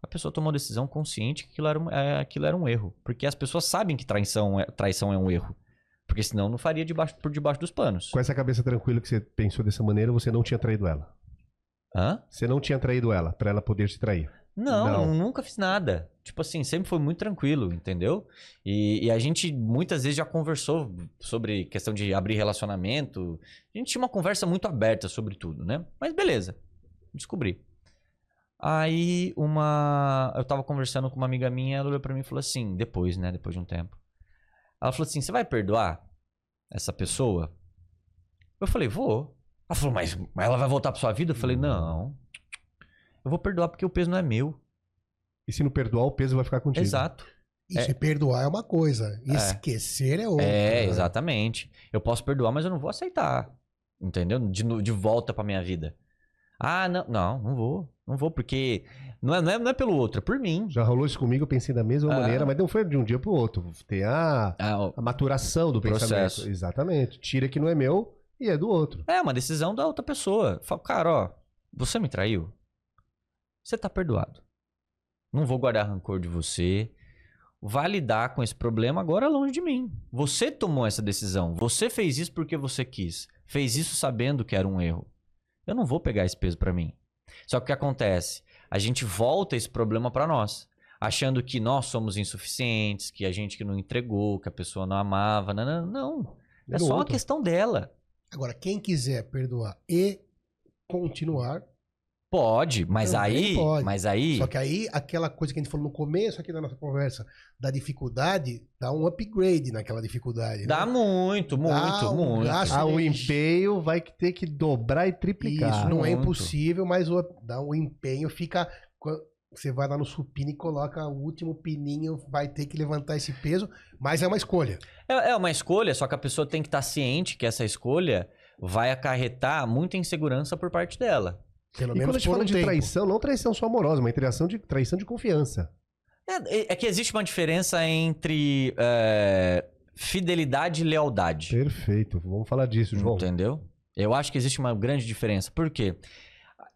A pessoa tomou decisão consciente que aquilo era um, é, aquilo era um erro. Porque as pessoas sabem que traição é, traição é um erro. Porque senão não faria debaixo, por debaixo dos panos. Com essa cabeça tranquila que você pensou dessa maneira, você não tinha traído ela. Hã? Você não tinha traído ela, pra ela poder te trair. Não, Não. eu nunca fiz nada. Tipo assim, sempre foi muito tranquilo, entendeu? E, e a gente muitas vezes já conversou sobre questão de abrir relacionamento. A gente tinha uma conversa muito aberta sobre tudo, né? Mas beleza, descobri. Aí uma. Eu tava conversando com uma amiga minha, ela olhou pra mim e falou assim, depois, né? Depois de um tempo. Ela falou assim: você vai perdoar essa pessoa? Eu falei, vou. Ela falou, mas ela vai voltar pra sua vida? Eu falei, não. Eu vou perdoar porque o peso não é meu. E se não perdoar, o peso vai ficar contigo. Exato. E perdoar é uma coisa. Esquecer é outra. É, exatamente. Eu posso perdoar, mas eu não vou aceitar. Entendeu? De, de volta pra minha vida. Ah, não, não, não vou. Não vou, porque não é, não é, não é pelo outro, é por mim. Já rolou isso comigo, eu pensei da mesma Ah. maneira, mas não foi de um dia pro outro. Tem a, Ah, a maturação do Processo. pensamento. Exatamente. Tira que não é meu e é do outro. É uma decisão da outra pessoa. Fala, cara, ó, você me traiu? Você tá perdoado. Não vou guardar rancor de você. vai lidar com esse problema agora longe de mim. Você tomou essa decisão. Você fez isso porque você quis. Fez isso sabendo que era um erro. Eu não vou pegar esse peso pra mim. Só que o que acontece? A gente volta esse problema pra nós, achando que nós somos insuficientes, que a gente que não entregou, que a pessoa não amava. Não, não, não. É só uma outro. questão dela. Agora, quem quiser perdoar e continuar, Pode, mas Também aí, pode. mas aí, só que aí aquela coisa que a gente falou no começo aqui da nossa conversa, da dificuldade, dá um upgrade naquela dificuldade. dá né? muito, muito, Dá um muito. gasto Ah, o empenho vai ter que dobrar e triplicar. Isso não é Muito. impossível, mas o, dá um empenho, fica. Você vai lá no supino e coloca o último pininho, vai ter que levantar esse peso, mas é uma escolha. É, é uma escolha, só que a pessoa tem que estar ciente que essa escolha vai acarretar muita insegurança por parte dela. Pelo E menos quando a gente fala um de tempo. traição, não traição só amorosa, uma traição de, traição de confiança. É, é que existe uma diferença entre é, fidelidade e lealdade. Perfeito. Vamos falar disso, João. Entendeu? Eu acho que existe uma grande diferença. Por quê?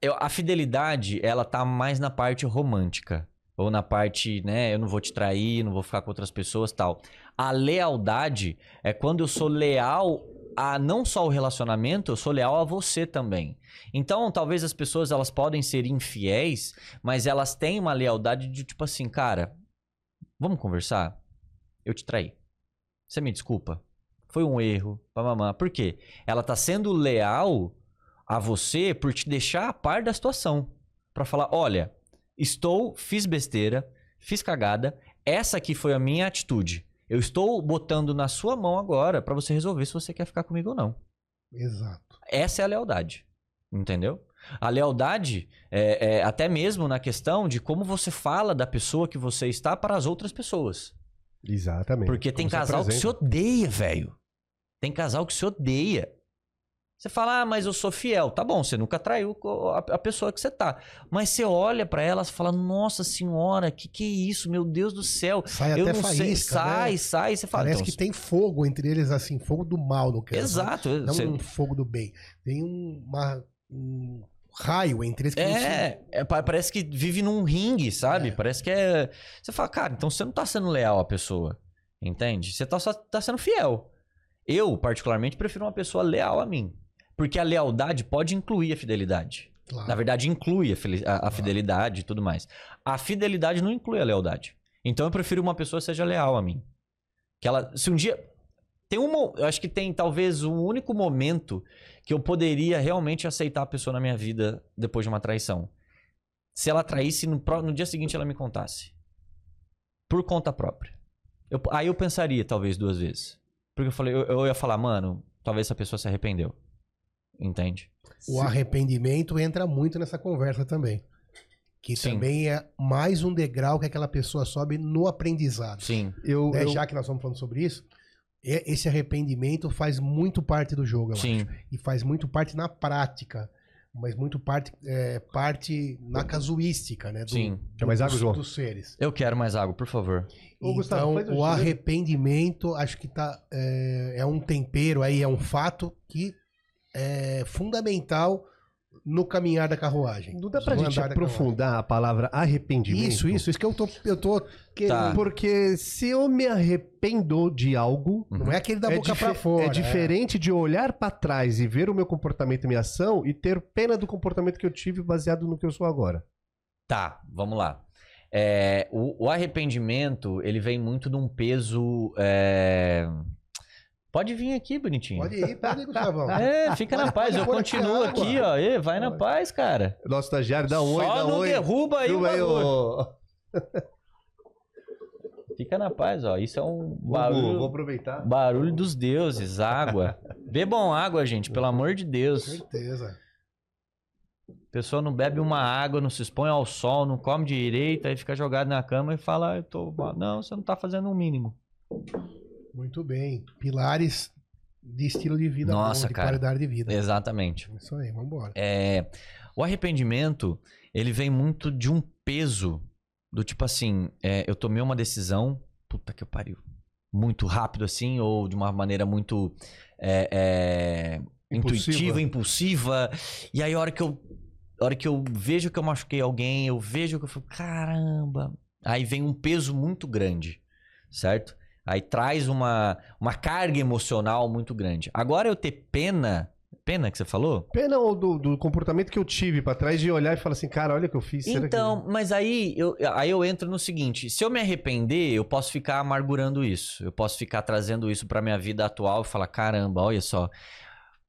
Eu- a fidelidade, ela tá mais na parte romântica. Ou na parte, né, eu não vou te trair, não vou ficar com outras pessoas tal. A lealdade é quando eu sou leal a não só o relacionamento, eu sou leal a você também. Então, talvez as pessoas elas podem ser infiéis, mas elas têm uma lealdade de tipo assim, cara, vamos conversar? Eu te traí. Você me desculpa? Foi um erro, mamamã. Por quê? Ela tá sendo leal a você por te deixar a par da situação. Pra falar, olha, estou, fiz besteira, fiz cagada, essa aqui foi a minha atitude. Eu estou botando na sua mão agora pra você resolver se você quer ficar comigo ou não. Exato. Essa é a lealdade. Entendeu? A lealdade é, é até mesmo na questão de como você fala da pessoa que você está para as outras pessoas. Exatamente. Porque tem Como casal que se odeia, velho. Tem casal que se odeia. Você fala, ah, mas eu sou fiel. Tá bom, você nunca traiu a, pessoa que você tá. Mas você olha pra ela e fala, nossa senhora, que que é isso? Meu Deus do céu. Sai eu até não faísca, sei. né? Sai, sai. Você fala, Parece então, que tem fogo entre eles, assim, fogo do mal no caso. Exato. Não você- um fogo do bem. Tem um, uma- um raio entre eles que É, é, pa- parece que vive num ringue, sabe? É. Parece que é. Você fala, cara, então você não tá sendo leal à pessoa. Entende? Você tá só tá sendo fiel. Eu, particularmente, prefiro uma pessoa leal a mim. Porque a lealdade pode incluir a fidelidade. Claro. Na verdade, inclui a, a- a fidelidade e tudo mais. A fidelidade não inclui a lealdade. Então eu prefiro uma pessoa que seja leal a mim. Que ela. Se um dia. Tem um. Eu acho que tem talvez um único momento que eu poderia realmente aceitar a pessoa na minha vida depois de uma traição. Se ela traísse no, no dia seguinte ela me contasse. Por conta própria. Eu- aí eu pensaria, talvez, duas vezes. Porque eu falei, eu, eu ia falar, mano, talvez essa pessoa se arrependeu. Entende? O arrependimento entra muito nessa conversa também. Que Sim. também é mais um degrau que aquela pessoa sobe no aprendizado. Sim. Eu, Né? eu- Já que nós estamos falando sobre isso, esse arrependimento faz muito parte do jogo, eu Sim. acho. E faz muito parte na prática. Mas muito parte, é, parte na casuística, né? Do, Sim. Quer mais água, dos, João? dos seres. Eu quero mais água, por favor. Ô, Gustavo, então, o arrependimento, acho que tá, é, é um tempero aí, é um fato que é fundamental no caminhar da carruagem. Não dá pra No gente aprofundar a palavra arrependimento? Isso, isso, isso que eu tô, eu tô querendo. Tá. Porque se eu me arrependo de algo, Não é aquele da é, boca pra fora. é diferente de olhar pra trás e ver o meu comportamento e minha ação e ter pena do comportamento que eu tive baseado no que eu sou agora. Tá, vamos lá. É, o, o arrependimento, ele vem muito de um peso. é, Pode vir aqui, bonitinho. Pode ir, pode ir, Gustavão. É, fica na Olha, paz. Eu pode continuo água. aqui, ó. Ê, vai na paz, cara. Nosso estagiário, dá um oi, Só dá um não oi. derruba aí o Derruba ô- Fica na paz, ó. Isso é um Vou, barulho, vou aproveitar. barulho dos deuses, água. Bebam água, gente, pelo amor de Com Deus. certeza. A pessoa não bebe uma água, não se expõe ao sol, não come direito, aí fica jogado na cama e fala, "Ah, eu tô. mal." Não, você não tá fazendo o mínimo. Muito bem. Pilares de estilo de vida Nossa, bom, de cara. qualidade de vida. Exatamente. Isso aí, vambora. É, o arrependimento, ele vem muito de um peso do tipo assim, é, eu tomei uma decisão, puta que pariu, muito rápido assim, ou de uma maneira muito é, é, Impulsiva. intuitiva, impulsiva, e aí a hora que eu a hora que eu vejo que eu machuquei alguém, eu vejo que eu falo, caramba, aí vem um peso muito grande. certo? Aí traz uma, uma carga emocional muito grande. Agora eu ter pena. Pena que você falou? Pena ou do, do comportamento que eu tive pra trás de olhar e falar assim, cara, olha o que eu fiz. será que- Então, mas aí eu, aí eu entro no seguinte: se eu me arrepender, eu posso ficar amargurando isso. Eu posso ficar trazendo isso pra minha vida atual e falar: caramba, olha só.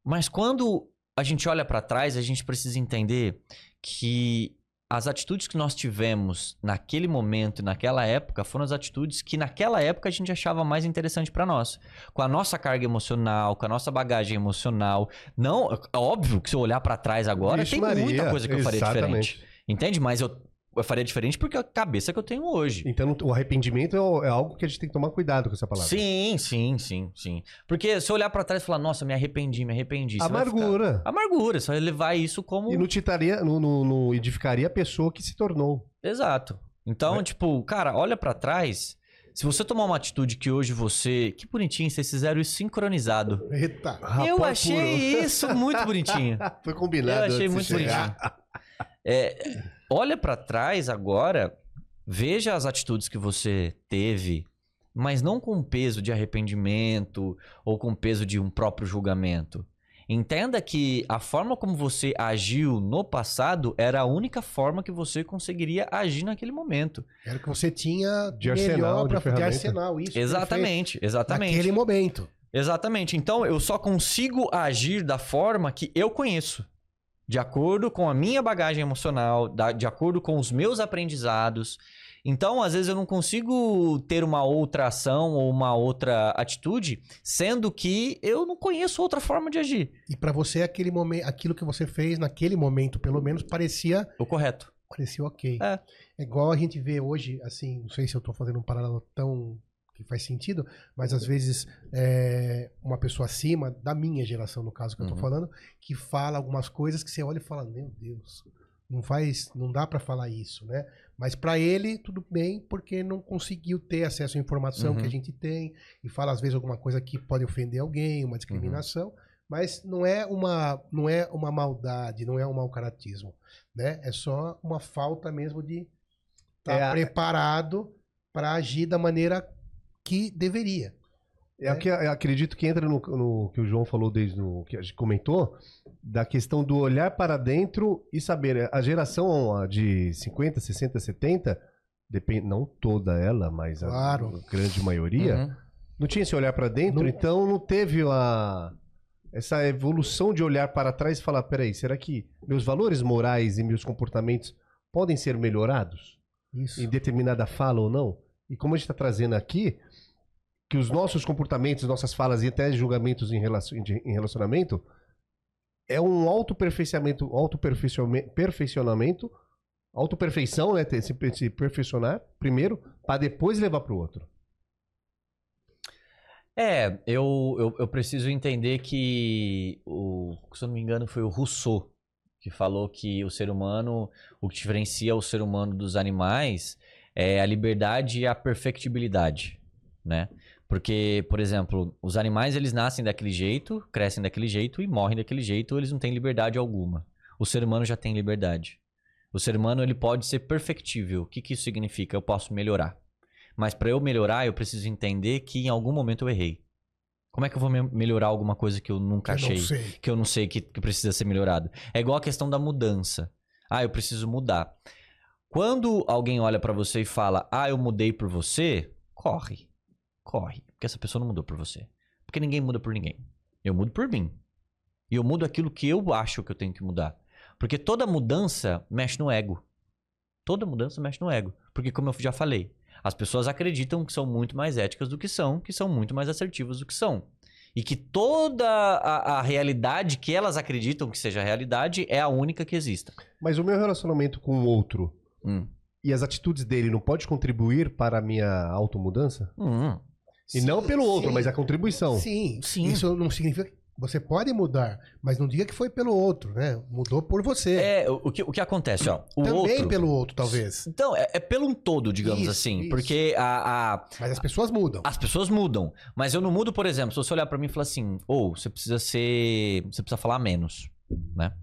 Mas quando a gente olha pra trás, a gente precisa entender que as atitudes que nós tivemos naquele momento e naquela época foram as atitudes que naquela época a gente achava mais interessante pra nós. Com a nossa carga emocional, com a nossa bagagem emocional. Não, é óbvio que se eu olhar pra trás agora, Vixe tem muita Maria, coisa que eu faria exatamente. diferente. Entende? Mas eu, eu faria diferente porque a cabeça que eu tenho hoje. Então o arrependimento é, é algo que a gente tem que tomar cuidado com essa palavra. Sim, sim, sim, sim. Porque se eu olhar pra trás e falar, nossa, me arrependi, me arrependi. Amargura. ficar- Amargura, vai levar isso como. E não, titaria, não, não- não edificaria a pessoa que se tornou. Exato. Então, Vai. tipo, cara, olha pra trás. Se você tomar uma atitude que hoje você. Que bonitinho, vocês fizeram isso sincronizado. Eita. eu achei puro. isso muito bonitinho. Foi combinado. Eu achei muito chegar. bonitinho. É, olha pra trás agora, veja as atitudes que você teve, mas não com peso de arrependimento ou com peso de um próprio julgamento. Entenda que a forma como você agiu no passado era a única forma que você conseguiria agir naquele momento. Era o que você tinha De arsenal, de pra, de ferramenta. arsenal, isso. Exatamente, perfeito. exatamente. Naquele momento. Exatamente. Então eu só consigo agir da forma que eu conheço. De acordo com a minha bagagem emocional, de acordo com os meus aprendizados. Então, às vezes, eu não consigo ter uma outra ação ou uma outra atitude, sendo que eu não conheço outra forma de agir. E pra você, aquele momento, aquilo que você fez naquele momento, pelo menos, parecia, O correto. parecia ok. É. É igual a gente vê hoje, assim, não sei se eu tô fazendo um paralelo tão que faz sentido, mas às vezes é, uma pessoa acima, da minha geração, no caso que eu tô Uhum. falando, que fala algumas coisas que você olha e fala, meu Deus, não faz, não dá pra falar isso, né? Mas pra ele tudo bem, porque não conseguiu ter acesso à informação Uhum. que a gente tem e fala às vezes alguma coisa que pode ofender alguém, uma discriminação, mas não é uma não é uma maldade, não é um mau caratismo, né? É só uma falta mesmo de estar É a- preparado para agir da maneira que deveria. É o que eu acredito que entra no, no que o João falou desde o que a gente comentou, da questão do olhar para dentro e saber. A geração a de 50, 60, 70, depende, não toda ela, mas a Claro. grande maioria, Uhum. não tinha esse olhar para dentro, Não- então não teve a, essa evolução de olhar para trás e falar: peraí, será que meus valores morais e meus comportamentos podem ser melhorados? Isso. em determinada fala ou não. E como a gente está trazendo aqui, que os nossos comportamentos, nossas falas e até julgamentos em, relacion, em relacionamento é um autoperfeiçoamento, autoperfeiçoamento, perfeicionamento, autoperfeição, né? Se, se perfeccionar primeiro, para depois levar para o outro. É, eu, eu, eu preciso entender que, o, se eu não me engano, foi o Rousseau que falou que o ser humano, o que diferencia o ser humano dos animais é a liberdade e a perfectibilidade, né? Porque, por exemplo, os animais eles nascem daquele jeito, crescem daquele jeito e morrem daquele jeito, eles não têm liberdade alguma. O ser humano já tem liberdade. O ser humano ele pode ser perfectível. O que, que isso significa? Eu posso melhorar. Mas para eu melhorar, eu preciso entender que em algum momento eu errei. Como é que eu vou me- melhorar alguma coisa que eu nunca Eu achei? que eu não sei que, que precisa ser melhorado. É igual a questão da mudança. Ah, eu preciso mudar. Quando alguém olha pra você e fala, ah, eu mudei por você, corre. Corre. Porque essa pessoa não mudou por você. Porque ninguém muda por ninguém. Eu mudo por mim. E eu mudo aquilo que eu acho que eu tenho que mudar. Porque toda mudança mexe no ego. Toda mudança mexe no ego. Porque, como eu já falei, as pessoas acreditam que são muito mais éticas do que são, que são muito mais assertivas do que são. E que toda a, a realidade que elas acreditam que seja a realidade é a única que exista. Mas o meu relacionamento com o outro Hum. e as atitudes dele não pode contribuir para a minha automudança? Hum. E não pelo outro, sim. mas a contribuição. Sim, Sim. Isso não significa que você pode mudar, mas não diga que foi pelo outro, né? Mudou por você. É, o, que, o que acontece, ó. O Também outro. pelo outro, talvez. Então, é, é pelo um todo, digamos Isso, assim. isso. Porque a, a- Mas as pessoas mudam. as pessoas mudam. Mas eu não mudo, por exemplo, se você olhar pra mim e falar assim, ou você precisa ser. Você precisa falar menos, né?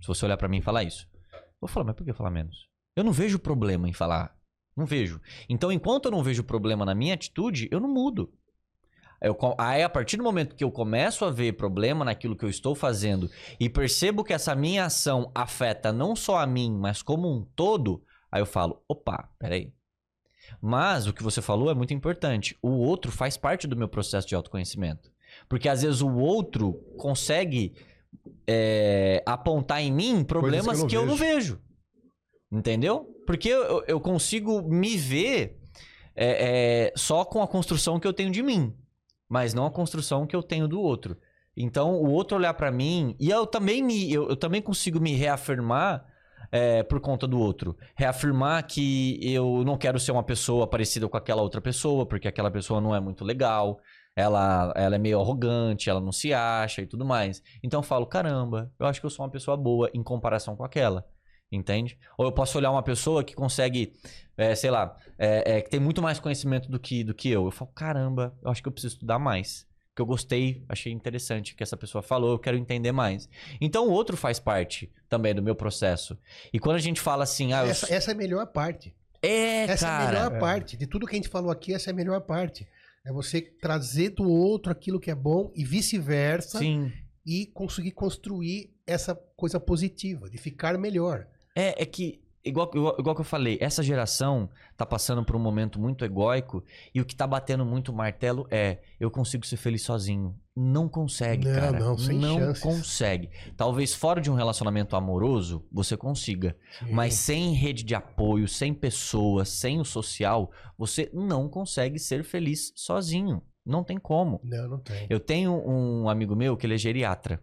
Se você olhar pra mim e falar isso. Eu vou falar, mas por que falar menos? Eu não vejo problema em falar Não vejo. Então, enquanto eu não vejo problema na minha atitude, eu não mudo. Eu, aí, a partir do momento que eu começo a ver problema naquilo que eu estou fazendo e percebo que essa minha ação afeta não só a mim, mas como um todo, aí eu falo: opa, peraí. Mas o que você falou é muito importante. O outro faz parte do meu processo de autoconhecimento. Porque às vezes o outro consegue é, apontar em mim problemas eu que não eu, não vejo. Entendeu? Porque eu, eu consigo me ver é, é, só com a construção que eu tenho de mim, mas não a construção que eu tenho do outro. Então, o outro olhar pra mim, e eu também me, eu, eu também consigo me reafirmar é, por conta do outro. Reafirmar que eu não quero ser uma pessoa parecida com aquela outra pessoa, porque aquela pessoa não é muito legal. Ela, ela é meio arrogante, ela não se acha e tudo mais. Então eu falo, caramba, eu acho que eu sou uma pessoa boa em comparação com aquela. Entende? Ou eu posso olhar uma pessoa que consegue, é, sei lá, é, é, que tem muito mais conhecimento do que, do que eu. Eu falo, caramba, eu acho que eu preciso estudar mais. Que eu gostei, achei interessante o que essa pessoa falou, eu quero entender mais. Então o outro faz parte também do meu processo. E quando a gente fala assim, ah, eu... Essa, essa é a melhor parte. é, essa é a cara. melhor parte. De tudo que a gente falou aqui, essa é a melhor parte. É você trazer do outro aquilo que é bom e vice-versa Sim. e conseguir construir essa coisa positiva, de ficar melhor. É, é que, igual, igual, igual que eu falei, essa geração tá passando por um momento muito egóico e o que tá batendo muito martelo é: eu consigo ser feliz sozinho. Não consegue, Não, cara. não, sem chances. consegue. Talvez fora de um relacionamento amoroso você consiga, mas sem rede de apoio, sem pessoas, sem o social, você não consegue ser feliz sozinho. Não tem como. Não, não tem. Eu tenho um amigo meu que ele é geriatra.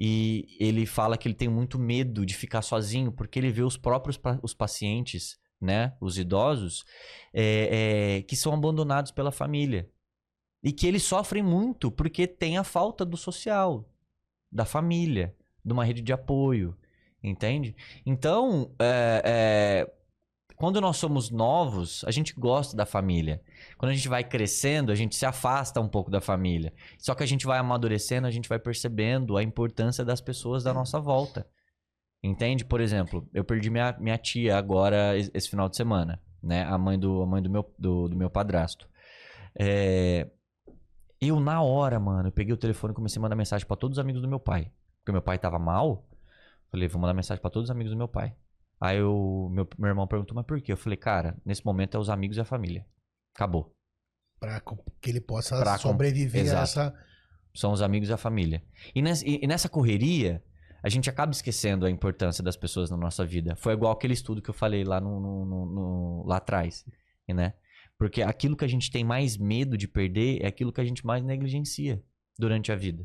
E ele fala que ele tem muito medo de ficar sozinho, porque ele vê os próprios os pacientes, né? Os idosos, é, é, que são abandonados pela família. E que eles sofrem muito porque tem a falta do social, da família, de uma rede de apoio. Entende? Então, é, é, quando nós somos novos, a gente gosta da família. Quando a gente vai crescendo, a gente se afasta um pouco da família. Só que a gente vai amadurecendo, a gente vai percebendo a importância das pessoas da nossa volta. Entende? Por exemplo, eu perdi minha, minha tia agora, es- esse final de semana, né? A mãe do, a mãe do, meu, do, do meu padrasto. É, Eu, na hora, mano, eu peguei o telefone e comecei a mandar mensagem pra todos os amigos do meu pai. Porque meu pai tava mal. Falei, vou mandar mensagem pra todos os amigos do meu pai. Aí eu, meu, meu irmão perguntou, mas por quê? Eu falei, cara, nesse momento é os amigos e a família. Acabou. Para que ele possa Pra com- sobreviver a Exato. essa. São os amigos e a família. E nessa, e- nessa correria, a gente acaba esquecendo a importância das pessoas na nossa vida. Foi igual aquele estudo que eu falei lá, no- no- no- lá atrás, né? Porque aquilo que a gente tem mais medo de perder é aquilo que a gente mais negligencia durante a vida.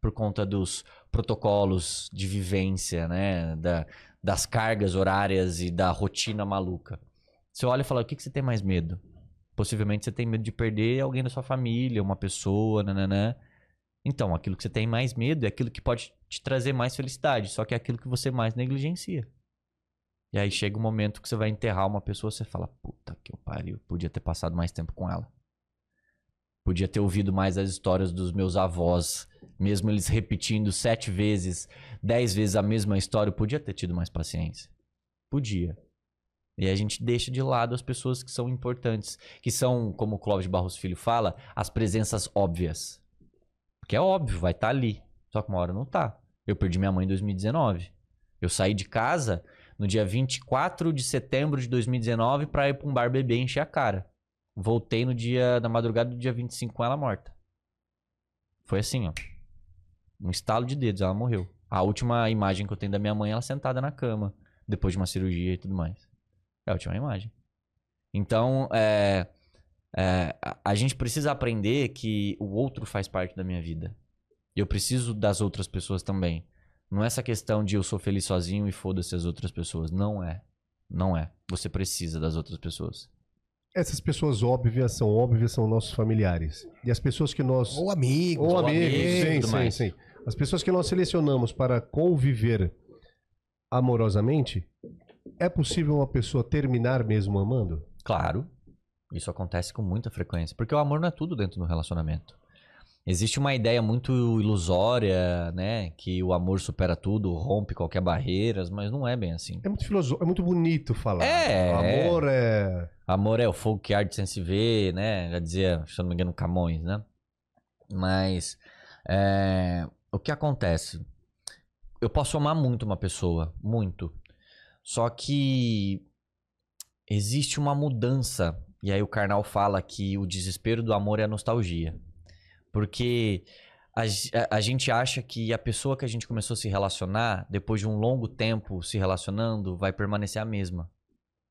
Por conta dos protocolos de vivência, né? Da, das cargas horárias e da rotina maluca. Você olha e fala, o que, que você tem mais medo? Possivelmente você tem medo de perder alguém da sua família, uma pessoa, nananã. Então, aquilo que você tem mais medo é aquilo que pode te trazer mais felicidade, só que é aquilo que você mais negligencia. E aí chega um momento que você vai enterrar uma pessoa, você fala, puta que eu pariu, podia ter passado mais tempo com ela. Podia ter ouvido mais as histórias dos meus avós, mesmo eles repetindo sete vezes, dez vezes a mesma história, eu podia ter tido mais paciência. Podia. E a gente deixa de lado as pessoas que são importantes, que são, como o Clóvis Barros Filho fala, as presenças óbvias. Porque é óbvio, vai estar ali. Só que uma hora não tá. Eu perdi minha mãe em 2019. Eu saí de casa no dia 24 de setembro de 2019 pra ir pra um bar beber e encher a cara. Voltei no dia, na madrugada do dia 25 com ela morta. Foi assim, ó. Um estalo de dedos, ela morreu. A última imagem que eu tenho da minha mãe, ela sentada na cama, depois de uma cirurgia e tudo mais. É a última imagem. Então, é, é, a- gente precisa aprender que o outro faz parte da minha vida. Eu preciso das outras pessoas também. Não é essa questão de eu sou feliz sozinho e foda-se as outras pessoas. Não é. Não é. Você precisa das outras pessoas. Essas pessoas óbvias são óbvias, são nossos familiares. E as pessoas que nós. Ou amigos. Ou ou amigos, amigos, sim, sim, mais. sim. As pessoas que nós selecionamos para conviver amorosamente, é possível uma pessoa terminar mesmo amando? Claro. Isso acontece com muita frequência. Porque o amor não é tudo dentro do relacionamento. Existe uma ideia muito ilusória, né? Que o amor supera tudo, rompe qualquer barreiras, mas não é bem assim. É muito filosófico, é muito bonito falar. É, Amor é. Amor é o fogo que arde sem se ver, né? Já dizia, se eu não me engano, Camões, né? Mas é, o que acontece? Eu posso amar muito uma pessoa, muito. Só que existe uma mudança. E aí o Karnal fala que o desespero do amor é a nostalgia. Porque a, a- a gente acha que a pessoa que a gente começou a se relacionar, depois de um longo tempo se relacionando, vai permanecer a mesma.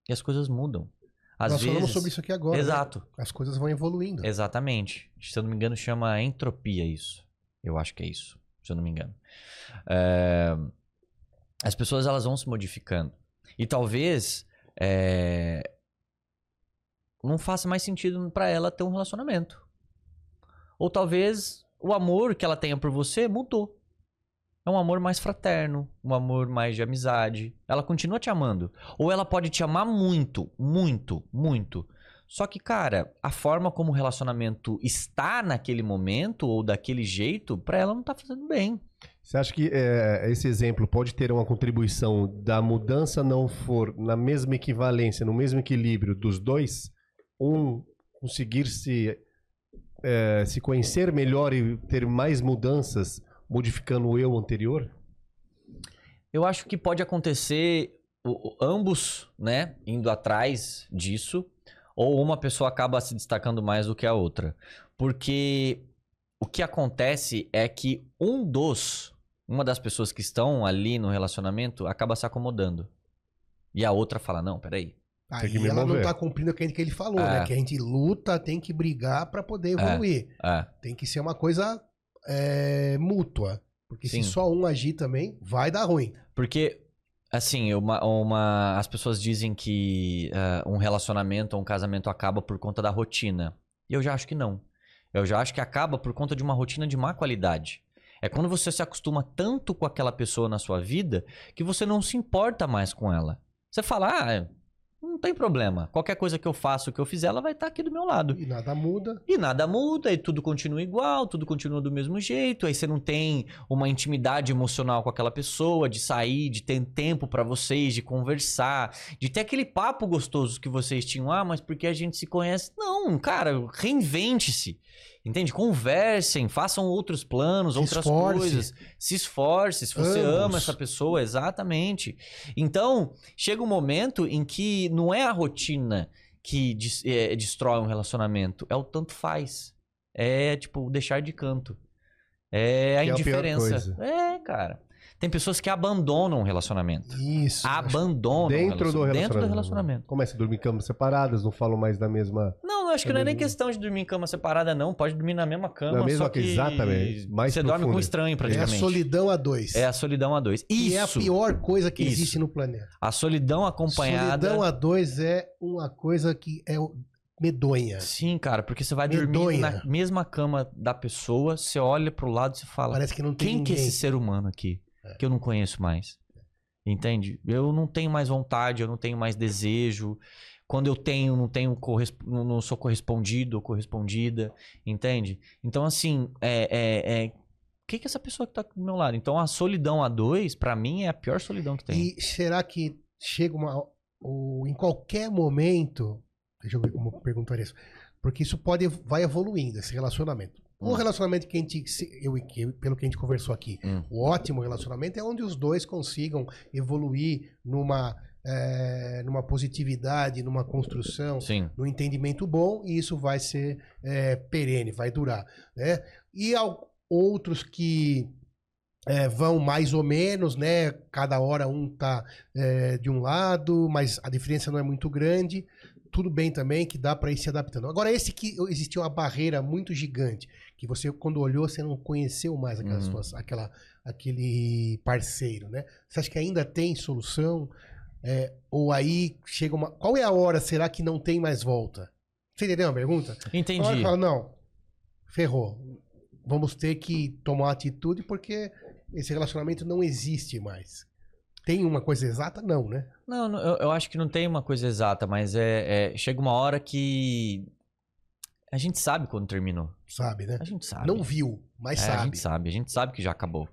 E as coisas mudam. Às Nós vezes... falamos sobre isso aqui agora. né? Exato. As coisas vão evoluindo. Exatamente. Se eu não me engano, chama entropia isso. Eu acho que é isso, se eu não me engano. É, As pessoas elas vão se modificando. E talvez é, não faça mais sentido pra ela ter um relacionamento. Ou talvez o amor que ela tenha por você mudou. É um amor mais fraterno, um amor mais de amizade. Ela continua te amando. Ou ela pode te amar muito, muito, muito. Só que, cara, a forma como o relacionamento está naquele momento ou daquele jeito, pra ela não tá fazendo bem. Você acha que é, esse exemplo pode ter uma contribuição da mudança não for na mesma equivalência, no mesmo equilíbrio dos dois? Um conseguir se, é, se conhecer melhor e ter mais mudanças, modificando o eu anterior? Eu acho que pode acontecer ambos, né, indo atrás disso, ou uma pessoa acaba se destacando mais do que a outra. Porque o que acontece é que um dos, uma das pessoas que estão ali no relacionamento acaba se acomodando. E a outra fala: "Não, peraí. Tem Aí que me ela não tá cumprindo o que ele falou, É. né? Que a gente luta, tem que brigar pra poder evoluir. É, Tem que ser uma coisa é, mútua. Porque Sim. se só um agir também, vai dar ruim. Porque, assim, uma, uma- as pessoas dizem que ah, um relacionamento ou um casamento acaba por conta da rotina. E eu já acho que não. Eu já acho que acaba por conta de uma rotina de má qualidade. É quando você se acostuma tanto com aquela pessoa na sua vida que você não se importa mais com ela. Você fala, ah, não tem problema. Qualquer coisa que eu faça, o que eu fizer, ela vai estar aqui do meu lado. E nada muda. E nada muda, e tudo continua igual, tudo continua do mesmo jeito. Aí você não tem uma intimidade emocional com aquela pessoa, de sair, de ter tempo pra vocês, de conversar, de ter aquele papo gostoso que vocês tinham. Ah, mas porque a gente se conhece? Não, cara, reinvente-se. Entende? Conversem, façam outros planos, Se outras esforce. coisas. Se esforce, se você Ambos. ama essa pessoa, exatamente. Então, chega um momento em que não é a rotina que des- é, destrói um relacionamento, é o tanto faz. É, tipo, deixar de canto. É a Que é a indiferença. É, cara. Tem pessoas que abandonam o relacionamento. Isso. Abandonam Dentro o do relacion- relacionamento. Dentro do relacionamento. Começa a dormir em camas separadas, não falam mais da mesma. Não, eu acho que não é nem questão de dormir em cama separada, não. Pode dormir na mesma cama, Na mesma- só que exatamente. Mais você dorme com um estranho É a praticamente. solidão a dois. É a solidão a dois. E é a Isso. pior coisa que Isso. existe no planeta. A solidão acompanhada. Solidão a dois é uma coisa que é medonha. Sim, cara, porque você vai dormir Medonha. na mesma cama da pessoa, você olha pro lado e fala: Parece que não tem quem que é ninguém. esse ser humano aqui? Que eu não conheço mais. Entende? Eu não tenho mais vontade, eu não tenho mais desejo. Quando eu tenho, não tenho não sou correspondido ou correspondida, entende? Então, assim, é, é, é... o que que essa pessoa que tá do meu lado? Então, a solidão a dois, pra mim, é a pior solidão que tem. E será que chega uma. Ou em qualquer momento. Deixa eu ver como perguntar isso. Porque isso pode vai evoluindo, esse relacionamento. O Hum. relacionamento que a gente. Eu, e que- pelo que a gente conversou aqui, Hum. o ótimo relacionamento é onde os dois consigam evoluir numa, eh, numa positividade, numa construção, Sim. no entendimento bom, e isso vai ser eh, perene, vai durar. Né? E ao- outros que eh, vão mais ou menos, né? Cada hora um tá eh, de um lado, mas a diferença não é muito grande. Tudo bem também, que dá para ir se adaptando. Agora, esse que existiu uma barreira muito gigante, que você, quando olhou, você não conheceu mais aquela Uhum. situação, aquela, aquele parceiro, né? Você acha que ainda tem solução? É, ou aí chega uma. Qual é a hora, será que não tem mais volta? Você entendeu a pergunta? Entendi. fala, não, ferrou. Vamos ter que tomar uma atitude porque esse relacionamento não existe mais. Tem uma coisa exata? Não, né? Não, eu, eu acho que não tem uma coisa exata, mas é, é- chega uma hora que a A gente sabe quando terminou. Sabe, né? A gente sabe. Não viu, mas É, A sabe. gente sabe, a gente sabe que já acabou.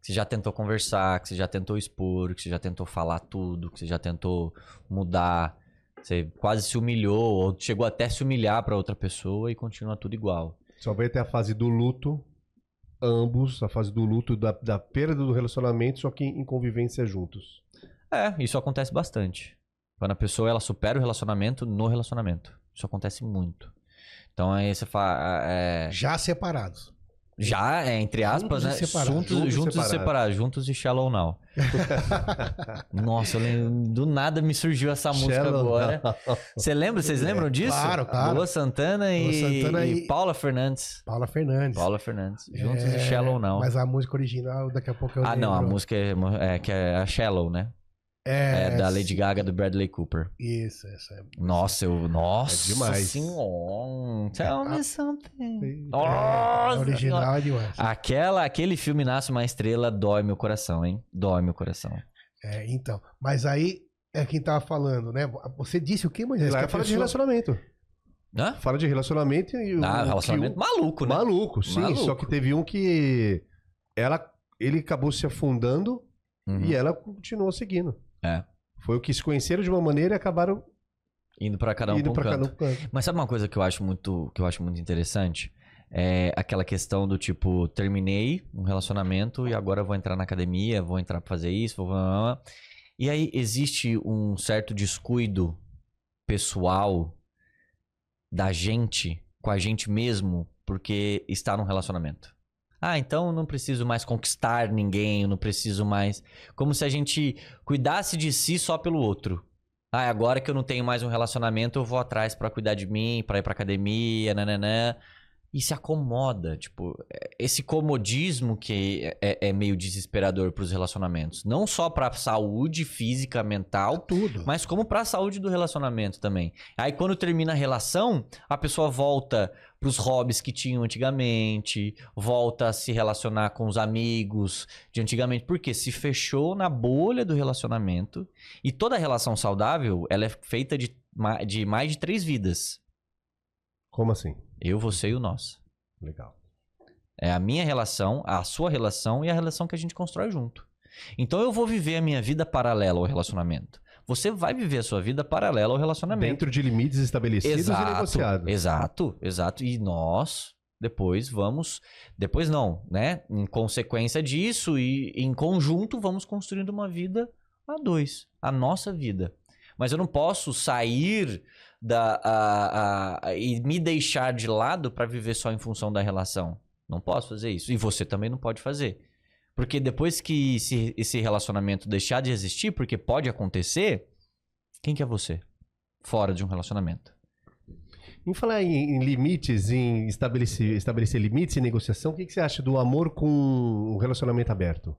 Que você já tentou conversar, que você já tentou expor, que você já tentou falar tudo, que você já tentou mudar. Você quase se humilhou, ou chegou até a se humilhar pra outra pessoa e continua tudo igual. Só vai ter a fase do luto, ambos, a fase do luto, da, da perda do relacionamento, só que em convivência juntos. É, isso acontece bastante. Quando a pessoa ela supera o relacionamento no relacionamento. Isso acontece muito. Então aí você fala. É, Já separados. Já, é, entre aspas, Juntos e né? separados. Juntos, Juntos e juntos e separados. separados. Juntos e shallow now. Nossa, lembro- do nada me surgiu essa música Shallow agora. Você lembra? Vocês lembram disso? claro, claro. Lua Santana e, Santana e e- Paula Fernandes. Paula Fernandes. Paula Fernandes. Juntos É, e Shallow Now. Mas a música original, daqui a pouco eu Ah, não, a lembro. música é, é que é a Shallow, né? É, da Lady Gaga do Bradley Cooper. Isso, essa é. Nossa, eu. Nossa É demais. senhora. Tell me something. Nossa original é demais. Aquela, aquele filme Nasce uma Estrela dói meu coração, hein? Dói meu coração. É, então. Mas aí é quem tava falando, né? Você disse o quê, Moisés? Lá Que a fala de relacionamento. Hã? Fala de relacionamento e o. Ah, relacionamento maluco, né? Maluco, sim. Maluco. Só que teve um que. Ela, ele acabou se afundando Uhum. e ela continuou seguindo. É. Foi o que se conheceram de uma maneira e acabaram Indo pra cada um indo um cada canto. um canto. Mas sabe uma coisa que eu acho muito, que eu acho muito interessante? É aquela questão do tipo, terminei um relacionamento e agora vou entrar na academia, vou entrar pra fazer isso, vou... E aí existe um certo descuido pessoal da gente com a gente mesmo porque está num relacionamento. Ah, então não preciso mais conquistar ninguém, não preciso mais. Como se a gente cuidasse de si só pelo outro. Ah, agora que eu não tenho mais um relacionamento, eu vou atrás pra cuidar de mim, pra ir pra academia, nananã. E se acomoda, tipo, é- esse comodismo que é, é meio desesperador pros relacionamentos. Não só pra saúde física, mental, Tudo. mas como pra saúde do relacionamento também. Aí quando termina a relação, a pessoa volta pros hobbies que tinham antigamente, volta a se relacionar com os amigos de antigamente, porque se fechou na bolha do relacionamento. E toda relação saudável, ela é feita de, de mais de três vidas. Como assim? Eu, você e o nosso. Legal. É a minha relação, a sua relação e a relação que a gente constrói junto. Então eu vou viver a minha vida paralela ao relacionamento. Você vai viver a sua vida paralela ao relacionamento. Dentro de limites estabelecidos e negociados. Exato, exato. E nós depois vamos, depois não, né? Em consequência disso e em conjunto vamos construindo uma vida a dois, a nossa vida. Mas eu não posso sair da a- a- a- e me deixar de lado para viver só em função da relação. Não posso fazer isso. E você também não pode fazer. Porque depois que esse, esse relacionamento deixar de existir, porque pode acontecer, quem que é você? Fora de um relacionamento. Em falar em, em limites, em estabelecer, estabelecer limites e negociação, o que, que você acha do amor com um relacionamento aberto?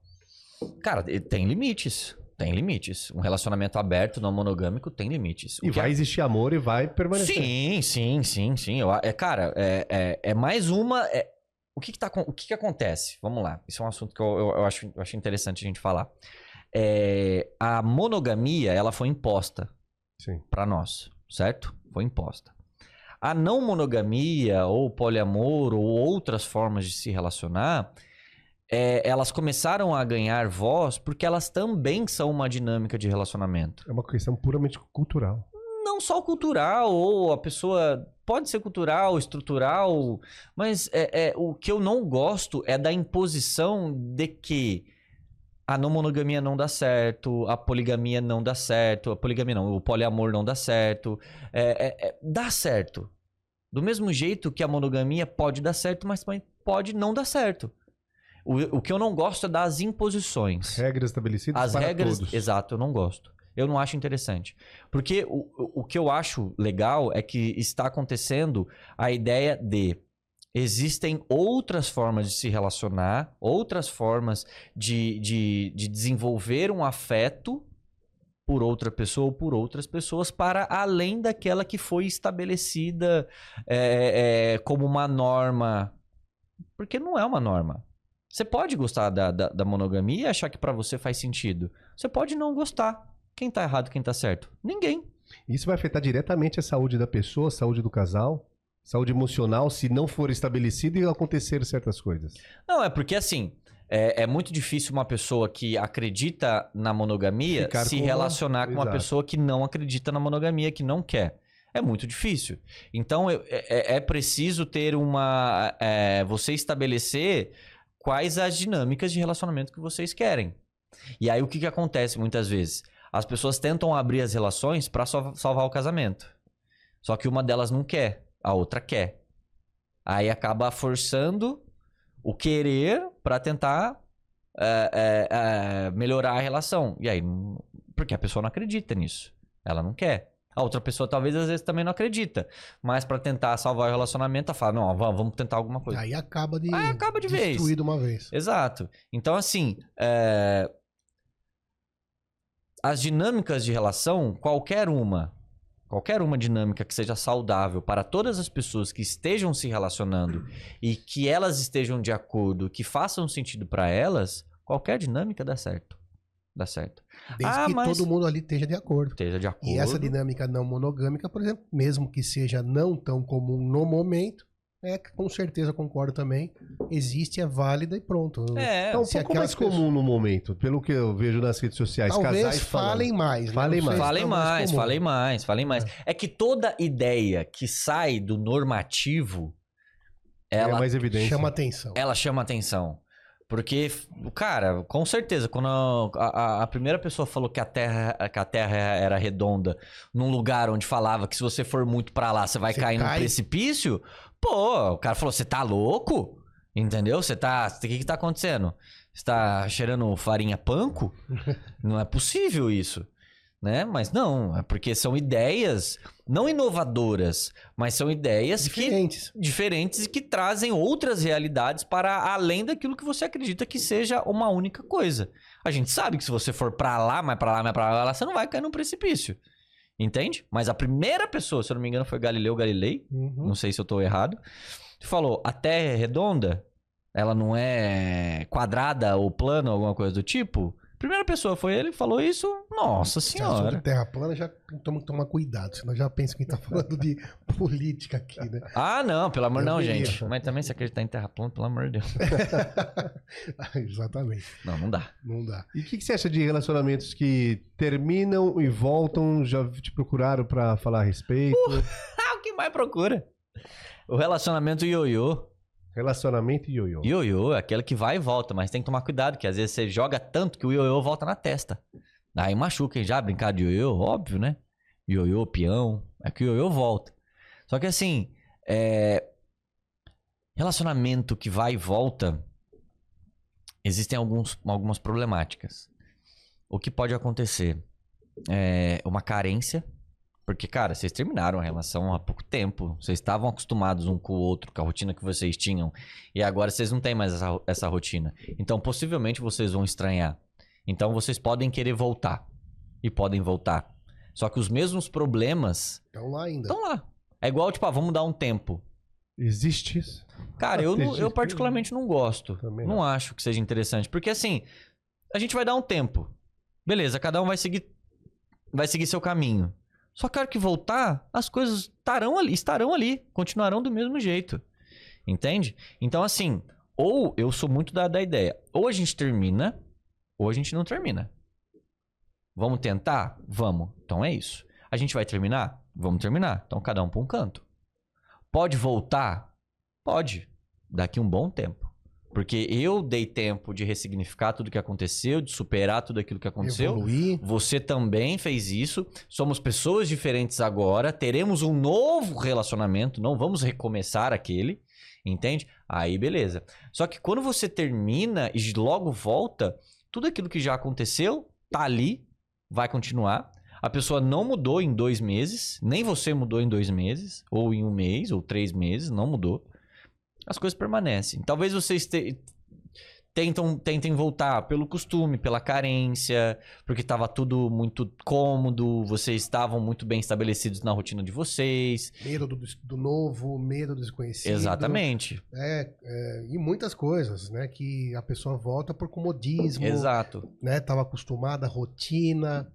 Cara, tem limites. Tem limites. Um relacionamento aberto, não monogâmico, tem limites. O E vai é- existir amor e vai permanecer. Sim, sim, sim, sim. Eu, é, cara, é, é, é mais uma. é- o que, que, tá, o que, que acontece? Vamos lá. Isso é um assunto que eu, eu, eu acho, eu acho interessante a gente falar. É, a monogamia, ela foi imposta para nós, certo? Foi imposta. A não monogamia, ou poliamor, ou outras formas de se relacionar, é, elas começaram a ganhar voz porque elas também são uma dinâmica de relacionamento. É uma questão puramente cultural. Não só cultural, ou a pessoa pode ser cultural, estrutural, mas é, é, o que eu não gosto é da imposição de que a não monogamia não dá certo, a poligamia não dá certo, a poligamia não, o poliamor não dá certo. É, é, é, dá certo. Do mesmo jeito que a monogamia pode dar certo, mas também pode não dar certo. O, o que eu não gosto é das imposições. Regras estabelecidas As para regras, todos. exato, eu não gosto. Eu não acho interessante. Porque o, o- que eu acho legal é que está acontecendo a ideia de existem outras formas de se relacionar, outras formas de, de, de desenvolver um afeto por outra pessoa ou por outras pessoas para além daquela que foi estabelecida é, é, como uma norma. Porque não é uma norma. Você pode gostar da, da, da monogamia e achar que pra você faz sentido. Você pode não gostar. Quem tá errado, quem tá certo? Ninguém. Isso vai afetar diretamente a saúde da pessoa, a saúde do casal. Saúde emocional se não for estabelecida e acontecer certas coisas. Não, é porque assim, é, é muito difícil uma pessoa que acredita na monogamia Ficar se com uma- relacionar com uma pessoa que não acredita na monogamia, que não quer. É muito difícil. Então é, é- é preciso ter uma. é, você estabelecer quais as dinâmicas de relacionamento que vocês querem. E aí o que, que acontece muitas vezes? As pessoas tentam abrir as relações para salvar o casamento. Só que uma delas não quer, a outra quer. Aí acaba forçando o querer para tentar é, é, é, melhorar a relação. E aí, porque a pessoa não acredita nisso. Ela não quer. A outra pessoa talvez às vezes também não acredita. Mas para tentar salvar o relacionamento, ela fala: não, vamos, vamos tentar alguma coisa. Aí acaba de, Aí acaba de vez. destruir de uma vez. Exato. Então, assim, é, as dinâmicas de relação, qualquer uma, qualquer uma dinâmica que seja saudável para todas as pessoas que estejam se relacionando e que elas estejam de acordo, que façam sentido para elas, qualquer dinâmica dá certo. Dá certo. Desde Ah, que mas- todo mundo ali esteja de acordo. Esteja de acordo. E essa dinâmica não monogâmica, por exemplo, mesmo que seja não tão comum no momento, é com certeza concordo também, existe, é válida e pronto. É, É um se pouco mais comum no momento, pelo que eu vejo nas redes sociais. Talvez casais falando. falem mais. né? Falem mais. se Falem mais, falem mais, falem mais. É que toda ideia que sai do normativo, É ela mais evidente. Chama atenção. ela chama atenção. Porque, cara, com certeza, quando a, a- a primeira pessoa falou que a, terra, que a Terra era redonda num lugar onde falava que se você for muito pra lá, você vai Você cair num cai. precipício, pô, o cara falou, você tá louco? Entendeu? Você tá. O que que tá acontecendo? Você tá cheirando farinha panko? Não é possível isso. Né? Mas não, é porque são ideias não inovadoras, mas são ideias que Diferentes. diferentes e que trazem outras realidades para além daquilo que você acredita que seja uma única coisa. A gente sabe que se você for pra lá, mais pra lá, mais pra lá, você não vai cair num precipício. Entende? Mas a primeira pessoa, se eu não me engano, foi Galileu Galilei, Uhum. não sei se eu tô errado, que falou: a Terra é redonda, ela não é quadrada ou plana, alguma coisa do tipo. Primeira pessoa foi ele que falou isso, nossa Se é assunto senhora. terra plana, já toma que tomar cuidado, senão já pensa que tá falando de política aqui, né? Ah, não, pelo amor Eu não, queria. gente. Mas também se acreditar em terra plana, pelo amor de Deus. Exatamente. Não, não dá. Não dá. E o que, que você acha de relacionamentos que terminam e voltam? Já te procuraram pra falar a respeito? Ah, o que mais procura? O relacionamento ioiô. Relacionamento ioiô. Ioiô é aquele que vai e volta, mas tem que tomar cuidado, que às vezes você joga tanto que o ioiô volta na testa. Aí machuca, hein? Já brincar de ioiô, óbvio, né? Ioiô, peão, é que o ioiô volta. Só que assim, é... relacionamento que vai e volta, existem alguns, algumas problemáticas. O que pode acontecer? É uma carência, porque, cara, vocês terminaram a relação há pouco tempo. Vocês estavam acostumados um com o outro, com a rotina que vocês tinham. E agora vocês não têm mais essa, essa rotina. Então, possivelmente, vocês vão estranhar. Então, vocês podem querer voltar. E podem voltar. Só que os mesmos problemas Então lá ainda. estão lá. É igual, tipo, ah, vamos dar um tempo. Existe isso? Cara, eu, não- eu particularmente não gosto. Também não. não. acho que seja interessante. Porque, assim, a gente vai dar um tempo. Beleza, cada um vai seguir, vai seguir seu caminho. Só que a hora que voltar, as coisas estarão ali, estarão ali, continuarão do mesmo jeito. Entende? Então, assim, ou eu sou muito da, da ideia, ou a gente termina, ou a gente não termina. Vamos tentar? Vamos. Então é isso. A gente vai terminar? Vamos terminar. Então cada um para um canto. Pode voltar? Pode. Daqui um bom tempo. Porque eu dei tempo de ressignificar tudo que aconteceu, de superar tudo aquilo que aconteceu. Evoluir. Você também fez isso. Somos pessoas diferentes agora. Teremos um novo relacionamento. Não vamos recomeçar aquele. Entende? Aí, beleza. Só que quando você termina e logo volta, tudo aquilo que já aconteceu tá ali, vai continuar. A pessoa não mudou em dois meses, nem você mudou em dois meses, ou em um mês, ou três meses, não mudou. As coisas permanecem. Talvez vocês te- tentam, tentem voltar pelo costume, pela carência, porque estava tudo muito cômodo, vocês estavam muito bem estabelecidos na rotina de vocês. Medo do, do novo, medo do desconhecido. Exatamente. É, é, e muitas coisas, né? Que a pessoa volta por comodismo, Exato. né? Tava acostumada à rotina.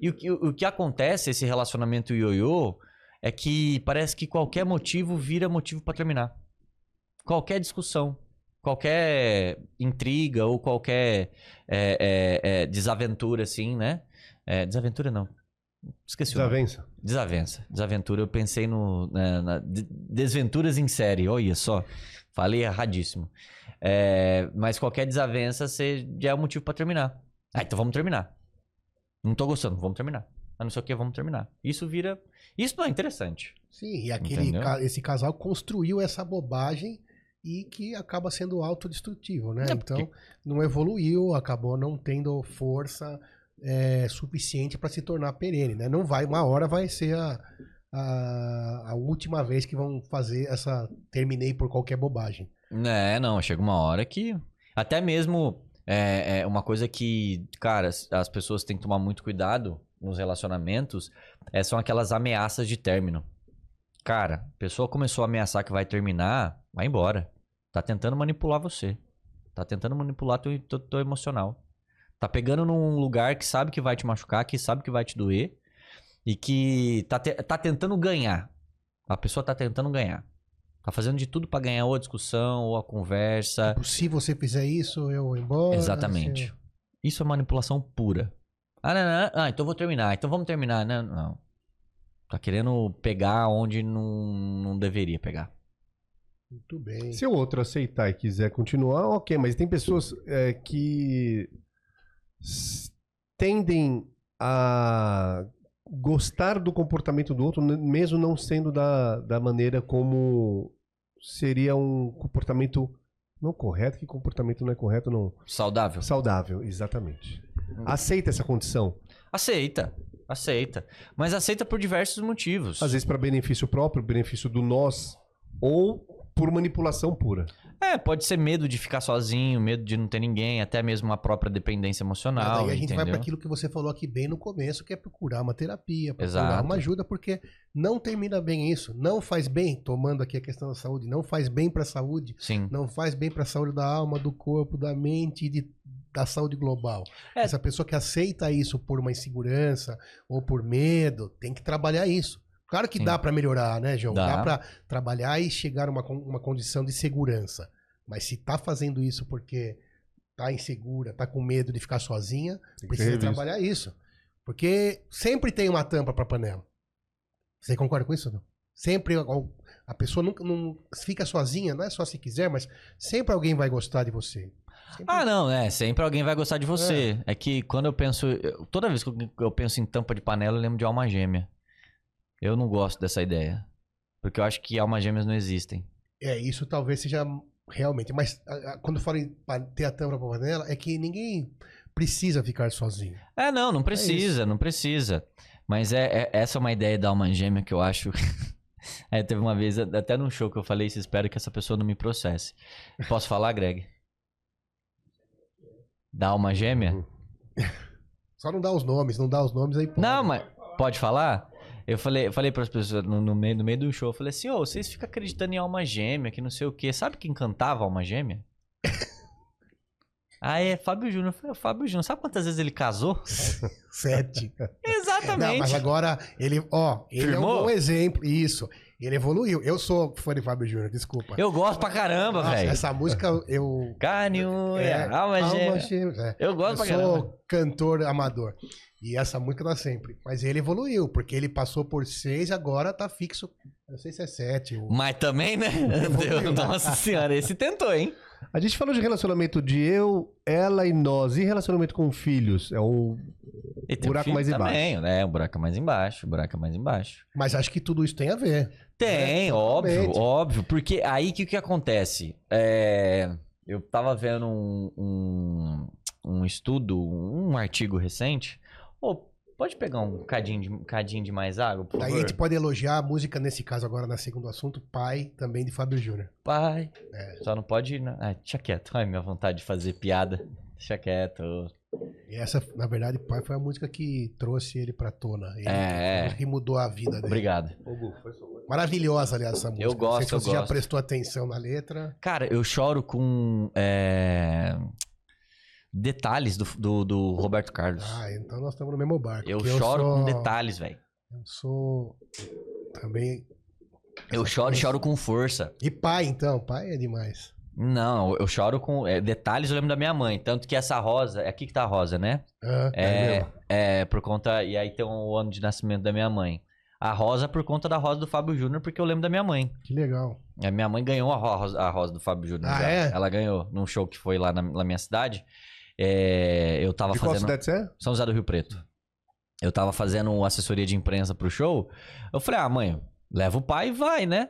E o que, o que acontece, esse relacionamento ioiô, é que parece que qualquer motivo vira motivo pra terminar. Qualquer discussão, qualquer intriga ou qualquer é, é, é, desaventura, assim, né? É, desaventura não. Esqueci o nome. Desavença. Desavença. Desaventura, eu pensei no. Na, na- de- desventuras em série, olha só. Falei erradíssimo. É, mas qualquer desavença você já é um motivo pra terminar. Ah, então vamos terminar. Não tô gostando, vamos terminar. Ah, não sei o que, vamos terminar. Isso vira. Isso não é interessante. Sim, e aquele ca- esse casal construiu essa bobagem e que acaba sendo autodestrutivo, né? É, porque- Então, não evoluiu, acabou não tendo força é, suficiente para se tornar perene, né? Não vai, uma hora vai ser a, a, a última vez que vão fazer essa terminei por qualquer bobagem. É, não, chega uma hora que. Até mesmo é, é uma coisa que, cara, as- as pessoas têm que tomar muito cuidado nos relacionamentos é, são aquelas ameaças de término. Cara, a pessoa começou a ameaçar que vai terminar, vai embora. Tá tentando manipular você. Tá tentando manipular teu, teu, teu emocional. Tá pegando num lugar que sabe que vai te machucar, que sabe que vai te doer e que tá, te- tá tentando ganhar. A pessoa tá tentando ganhar. Tá fazendo de tudo pra ganhar ou a discussão ou a conversa. Tipo, Se você fizer isso, eu vou embora. Exatamente. se- Isso é manipulação pura. Ah, não, não, não. Ah, então vou terminar. Então vamos terminar. Não, não. Tá querendo pegar onde não, não deveria pegar. Muito bem. Se o outro aceitar e quiser continuar, ok, mas tem pessoas é, que tendem a gostar do comportamento do outro, mesmo não sendo da, da maneira como seria um comportamento não correto. Que comportamento não é correto, não? Saudável? Saudável, exatamente. Aceita essa condição. Aceita. Aceita. Mas aceita por diversos motivos. Às vezes para benefício próprio, benefício do nós, ou por manipulação pura. É, pode ser medo de ficar sozinho, medo de não ter ninguém, até mesmo a própria dependência emocional. daí a gente vai para aquilo que você falou aqui bem no começo, que é procurar uma terapia, procurar Exato. uma ajuda, porque não termina bem isso, não faz bem, tomando aqui a questão da saúde, não faz bem para a saúde, Sim. não faz bem para a saúde da alma, do corpo, da mente e de- da saúde global. É. Essa pessoa que aceita isso por uma insegurança ou por medo, tem que trabalhar isso. Claro que Sim. dá para melhorar, né, João? Dá, Dá. para trabalhar e chegar a uma, uma condição de segurança. Mas se tá fazendo isso porque tá insegura, tá com medo de ficar sozinha, precisa trabalhar isso. Porque sempre tem uma tampa para panela. Você concorda com isso? Não? Sempre a pessoa nunca não fica sozinha, não é só se quiser, mas sempre alguém vai gostar de você. Sempre- Ah, não, é. Sempre alguém vai gostar de você. É, que quando eu penso. toda vez que eu- eu penso em tampa de panela, eu lembro de alma gêmea. Eu não gosto dessa ideia. Porque eu acho que almas gêmeas não existem. É, isso talvez seja realmente. Mas a- a- quando falo em ter a tampa para panela, é que ninguém precisa ficar sozinho. É, não, não precisa, não precisa. Mas é, é- essa é uma ideia da alma gêmea que eu acho. É, teve uma vez, até num show que eu falei isso, espero que essa pessoa não me processe. Posso falar, Greg? Da alma gêmea? Uhum. Só não dá os nomes, não dá os nomes aí. pode. Não, mas pode falar? Eu falei, eu falei para as pessoas no, no meio, no meio do show, eu falei assim, ô, vocês ficam acreditando em alma gêmea, que não sei o quê. Sabe quem cantava alma gêmea? ah, é Fábio Júnior. Eu falei, "O Fábio Júnior, sabe quantas vezes ele casou? Sete. Exatamente. Não, mas agora ele, ó, ele é um Firmou? bom exemplo. Isso. Ele evoluiu. Eu sou fã de Fábio Júnior, desculpa. Eu gosto pra caramba, velho. Essa música eu. Carne, É, alma Alma gêmea. É. Eu Eu gosto pra sou caramba. cantor amador. E essa música dá sempre. Mas ele evoluiu, porque ele passou por seis, agora tá fixo. Eu não sei se é sete. ou- Mas também, né? Deus, nossa senhora, esse tentou, hein? A gente falou de relacionamento de eu, ela e nós. E relacionamento com filhos? É um. Um Buraco filho mais também, né? O buraco mais embaixo, o buraco mais embaixo. Mas acho que tudo isso tem a ver. Tem, É, óbvio, totalmente. óbvio. Porque aí o que, que acontece? É, eu tava vendo um, um, um estudo, um artigo recente. Ô, pode pegar um cadinho de, um cadinho de mais água, por Daí a favor? gente pode elogiar a música, nesse caso agora, na segundo assunto, Pai, também de Fábio Júnior. Pai. É. Só não pode ir. Na... Ah, deixa quieto. Ai, minha vontade de fazer piada. Deixa quieto. E essa, na verdade, Pai foi a música que trouxe ele pra tona. Ele, É. a música que mudou a vida dele. Obrigado. Maravilhosa, aliás, essa música. Eu Não gosto, sei se eu você já gosto. prestou atenção na letra. Cara, eu choro com é, detalhes do, do, do Roberto Carlos. Ah, então nós estamos no mesmo barco. eu porque choro sou- com detalhes, velho. Eu sou Também. Eu choro, choro com força. E pai, então. Pai é demais. Não, eu choro com é, detalhes, eu lembro da minha mãe. Tanto que essa rosa, é aqui que tá a rosa, né? Ah, É, mesmo. é, por conta. E aí tem o ano de nascimento da minha mãe. A rosa por conta da rosa do Fábio Júnior, porque eu lembro da minha mãe. Que legal. A minha mãe ganhou a rosa, a rosa do Fábio Júnior. Ah, já. é? Ela ganhou num show que foi lá na, na minha cidade. É, eu tava De qual fazendo. cidade você é? São José do Rio Preto. Eu tava fazendo assessoria de imprensa pro show. Eu falei, ah, mãe, leva o pai e vai, né?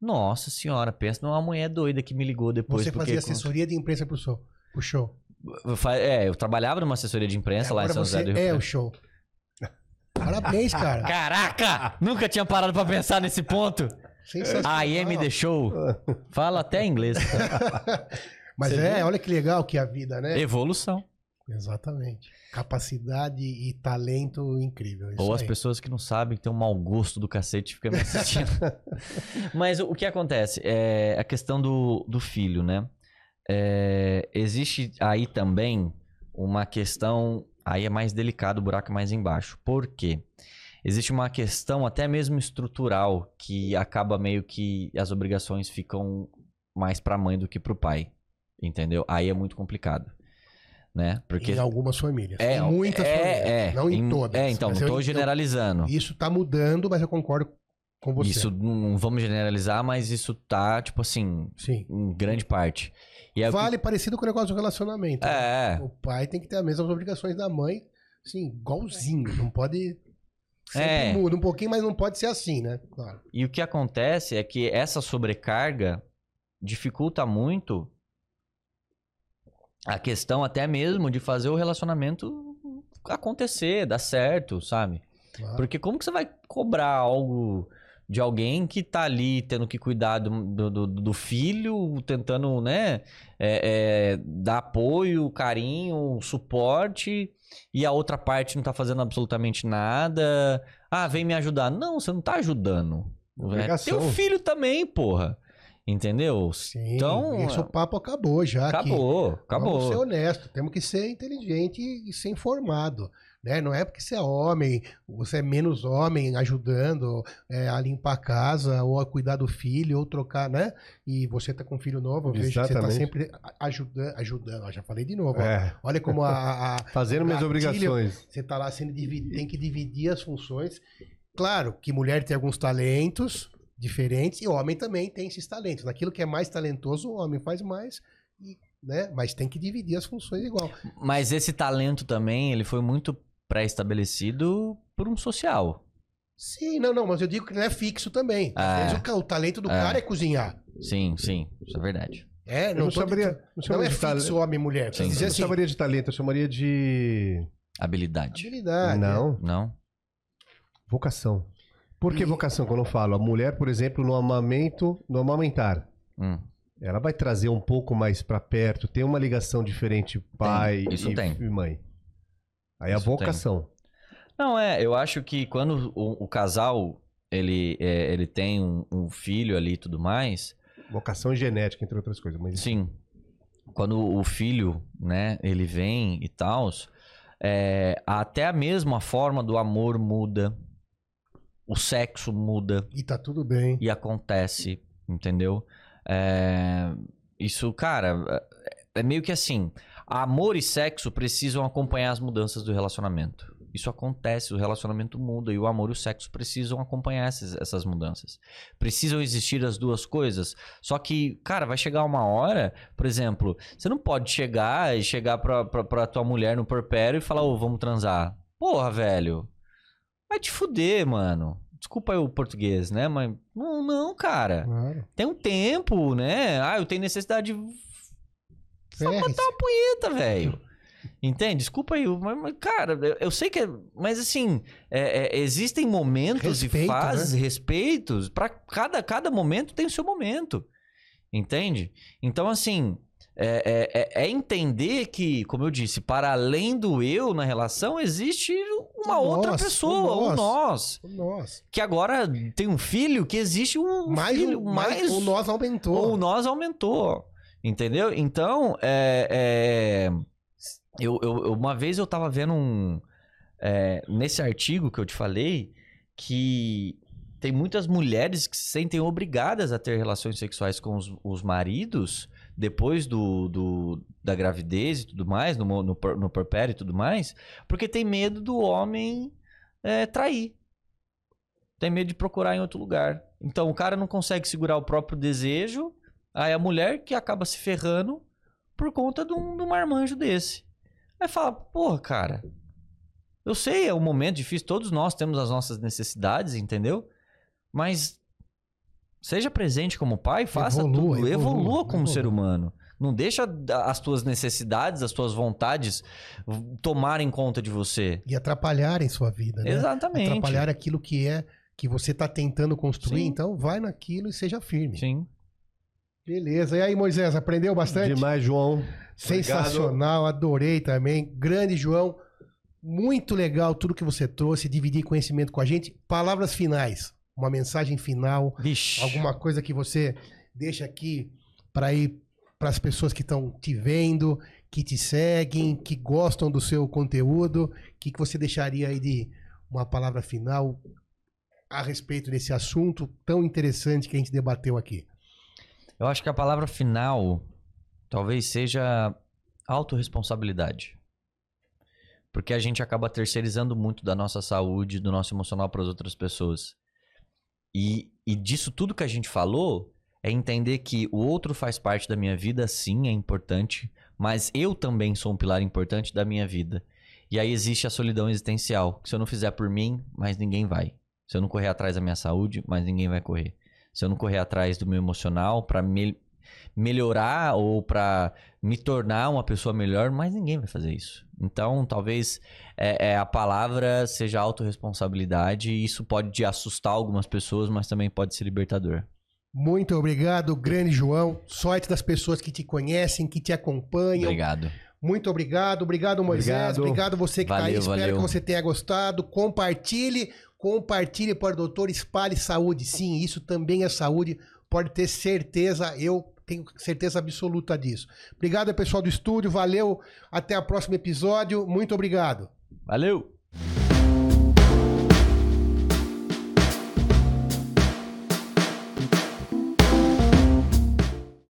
Nossa senhora, pensa numa mulher doida que me ligou depois. Você porque fazia assessoria de imprensa pro show. Pro show. É, eu trabalhava numa assessoria de imprensa lá em São José do Rio é Preto. o show. Parabéns, cara. Caraca! Nunca tinha parado pra pensar nesse ponto. Sensacional. A IM The Show. Fala até inglês. Mas Você é, viu? olha que legal que é a vida, né? Evolução. Exatamente. Capacidade e talento incrível. Isso Ou as aí. pessoas que não sabem, que tem um mau gosto do cacete ficam me assistindo. Mas o o que acontece? É a questão do, do filho, né? É, existe aí também uma questão. Aí é mais delicado, o buraco é mais embaixo. Por quê? Existe uma questão até mesmo estrutural que acaba meio que as obrigações ficam mais pra mãe do que pro pai. Entendeu? Aí é muito complicado. Né? Porque Em algumas famílias. é, em muitas é, famílias. é, não em, todas. É, então, não eu- generalizando. Isso tá mudando, mas eu concordo com você. Isso não vamos generalizar, mas isso tá, tipo assim, Sim. em grande parte. E é o que- Vale parecido com o negócio do relacionamento. né? É, O pai tem que ter as mesmas obrigações da mãe, sim, igualzinho. Não pode. Sempre É. muda um pouquinho, mas não pode ser assim, né? Claro. e o que acontece é que essa sobrecarga dificulta muito a questão até mesmo de fazer o relacionamento acontecer, dar certo, sabe? claro. Porque como que você vai cobrar algo de alguém que tá ali tendo que cuidar do, do, do- filho, tentando, né, é, é, dar apoio, carinho, suporte, e a outra parte não tá fazendo absolutamente nada. Ah, vem me ajudar. Não, você não tá ajudando. né? Teu filho também, porra. Entendeu? Sim, Então, esse o papo acabou já. aqui. acabou, Vamos acabou. ser honesto, temos que ser inteligente e ser informado. Né? Não é porque você é homem, você é menos homem ajudando é, a limpar a casa, ou a cuidar do filho, ou trocar, né? E você tá com um filho novo, eu vejo que você tá sempre ajudando, ajudando. Ó, já falei de novo. ó. É, Olha como a, a- fazendo minhas obrigações. Você tá lá sendo dividido, tem que dividir as funções. Claro que mulher tem alguns talentos diferentes e o homem também tem esses talentos. Naquilo que é mais talentoso, o homem faz mais, e, né? Mas tem que dividir as funções igual. Mas esse talento também, ele foi muito pré-estabelecido por um social. Sim, não, não, mas eu digo que não é fixo também. É. o, o talento do É. cara é cozinhar. Sim, sim, isso é verdade. É, Eu não, não dizendo- não não chamaria é de talento. fixo homem e mulher. Sim, dizer Eu assim, chamaria de talento, eu chamaria de. Habilidade. habilidade. Não, Não? vocação. Por que E- vocação? Quando eu falo, a mulher, por exemplo, no amamento, no amamentar, Hum. ela vai trazer um pouco mais pra perto, tem uma ligação diferente pai isso e, tem. e mãe. Aí a Isso tem. vocação. Não, é, eu acho que quando o, o casal, ele, é, ele tem um, um filho ali e tudo mais, Vocação e genética, entre outras coisas. Mas sim, quando o filho, né, ele vem e tal, é, até a mesma forma do amor muda, o sexo muda, E tá tudo bem. e acontece, entendeu? É, isso, cara, é é meio que assim: amor e sexo precisam acompanhar as mudanças do relacionamento. Isso acontece, o relacionamento muda e o amor e o sexo precisam acompanhar essas, essas mudanças. Precisam existir as duas coisas. Só que, cara, vai chegar uma hora, por exemplo, você não pode chegar e chegar pra, pra, pra tua mulher no porpério e falar, ô, vamos transar. Porra, velho. Vai te fuder, mano. Desculpa aí o português, né? Mas. Não, não, cara. Claro. Tem um tempo, né? Ah, eu tenho necessidade de Ferre-se. Eita, velho. Entende? Desculpa aí, mas, mas, cara, eu, eu sei que é. Mas assim, é- é, existem momentos Respeito, e fases, né? respeitos. Para cada, cada momento tem o seu momento. Entende? Então, assim. É, é- é- é entender que, como eu disse, para além do eu na relação, existe uma O outra nós, o pessoa, o nós. nós. Nossa. Que agora tem um filho, que existe um Mais, filho, um, mais, o nós aumentou. ou o nós aumentou. Entendeu? Então, é, é, eu, eu- uma vez eu tava vendo um. é, nesse artigo que eu te falei, que tem muitas mulheres que se sentem obrigadas a ter relações sexuais com os, os maridos depois do, do, da gravidez e tudo mais, no, no, no porpério e tudo mais, porque tem medo do homem é, trair. Tem medo de procurar em outro lugar. Então o cara não consegue segurar o próprio desejo, aí a mulher que acaba se ferrando por conta de um, de um marmanjo desse. Aí fala, porra, cara, eu sei, é um momento difícil, todos nós temos as nossas necessidades, entendeu? Mas seja presente como pai, faça evolua, tudo, evolua, evolua como evolua. ser humano. Não deixa as tuas necessidades, as tuas vontades tomarem conta de você. E atrapalharem sua vida, né? Exatamente. Atrapalhar aquilo que é que você está tentando construir, Sim. então vai naquilo e seja firme. Sim. Beleza. E aí, Moisés, aprendeu bastante? Demais, João. Sensacional, Obrigado. adorei também. Grande, João. Muito legal tudo que você trouxe, dividir conhecimento com a gente. Palavras finais, uma mensagem final, Vixe. alguma coisa que você deixa aqui para ir para as pessoas que estão te vendo, que te seguem, que gostam do seu conteúdo. O que, que você deixaria aí de uma palavra final a respeito desse assunto tão interessante que a gente debateu aqui? Eu acho que a palavra final talvez seja autorresponsabilidade. Porque a gente acaba terceirizando muito da nossa saúde, do nosso emocional para as outras pessoas. E, e disso tudo que a gente falou é entender que o outro faz parte da minha vida, sim, é importante, mas eu também sou um pilar importante da minha vida. E aí existe a solidão existencial, que se eu não fizer por mim, mais ninguém vai. Se eu não correr atrás da minha saúde, mais ninguém vai correr se eu não correr atrás do meu emocional para me melhorar ou para me tornar uma pessoa melhor, mas ninguém vai fazer isso. Então, talvez é, é, a palavra seja autorresponsabilidade e isso pode assustar algumas pessoas, mas também pode ser libertador. Muito obrigado, grande João. Sorte das pessoas que te conhecem, que te acompanham. Obrigado. Muito obrigado. Obrigado, Moisés. Obrigado, obrigado você que está aí. Espero valeu. que você tenha gostado. Compartilhe Compartilhe para o doutor, espalhe saúde. Sim, isso também é saúde. Pode ter certeza, eu tenho certeza absoluta disso. Obrigado, pessoal do estúdio. Valeu. Até o próximo episódio. Muito obrigado. Valeu.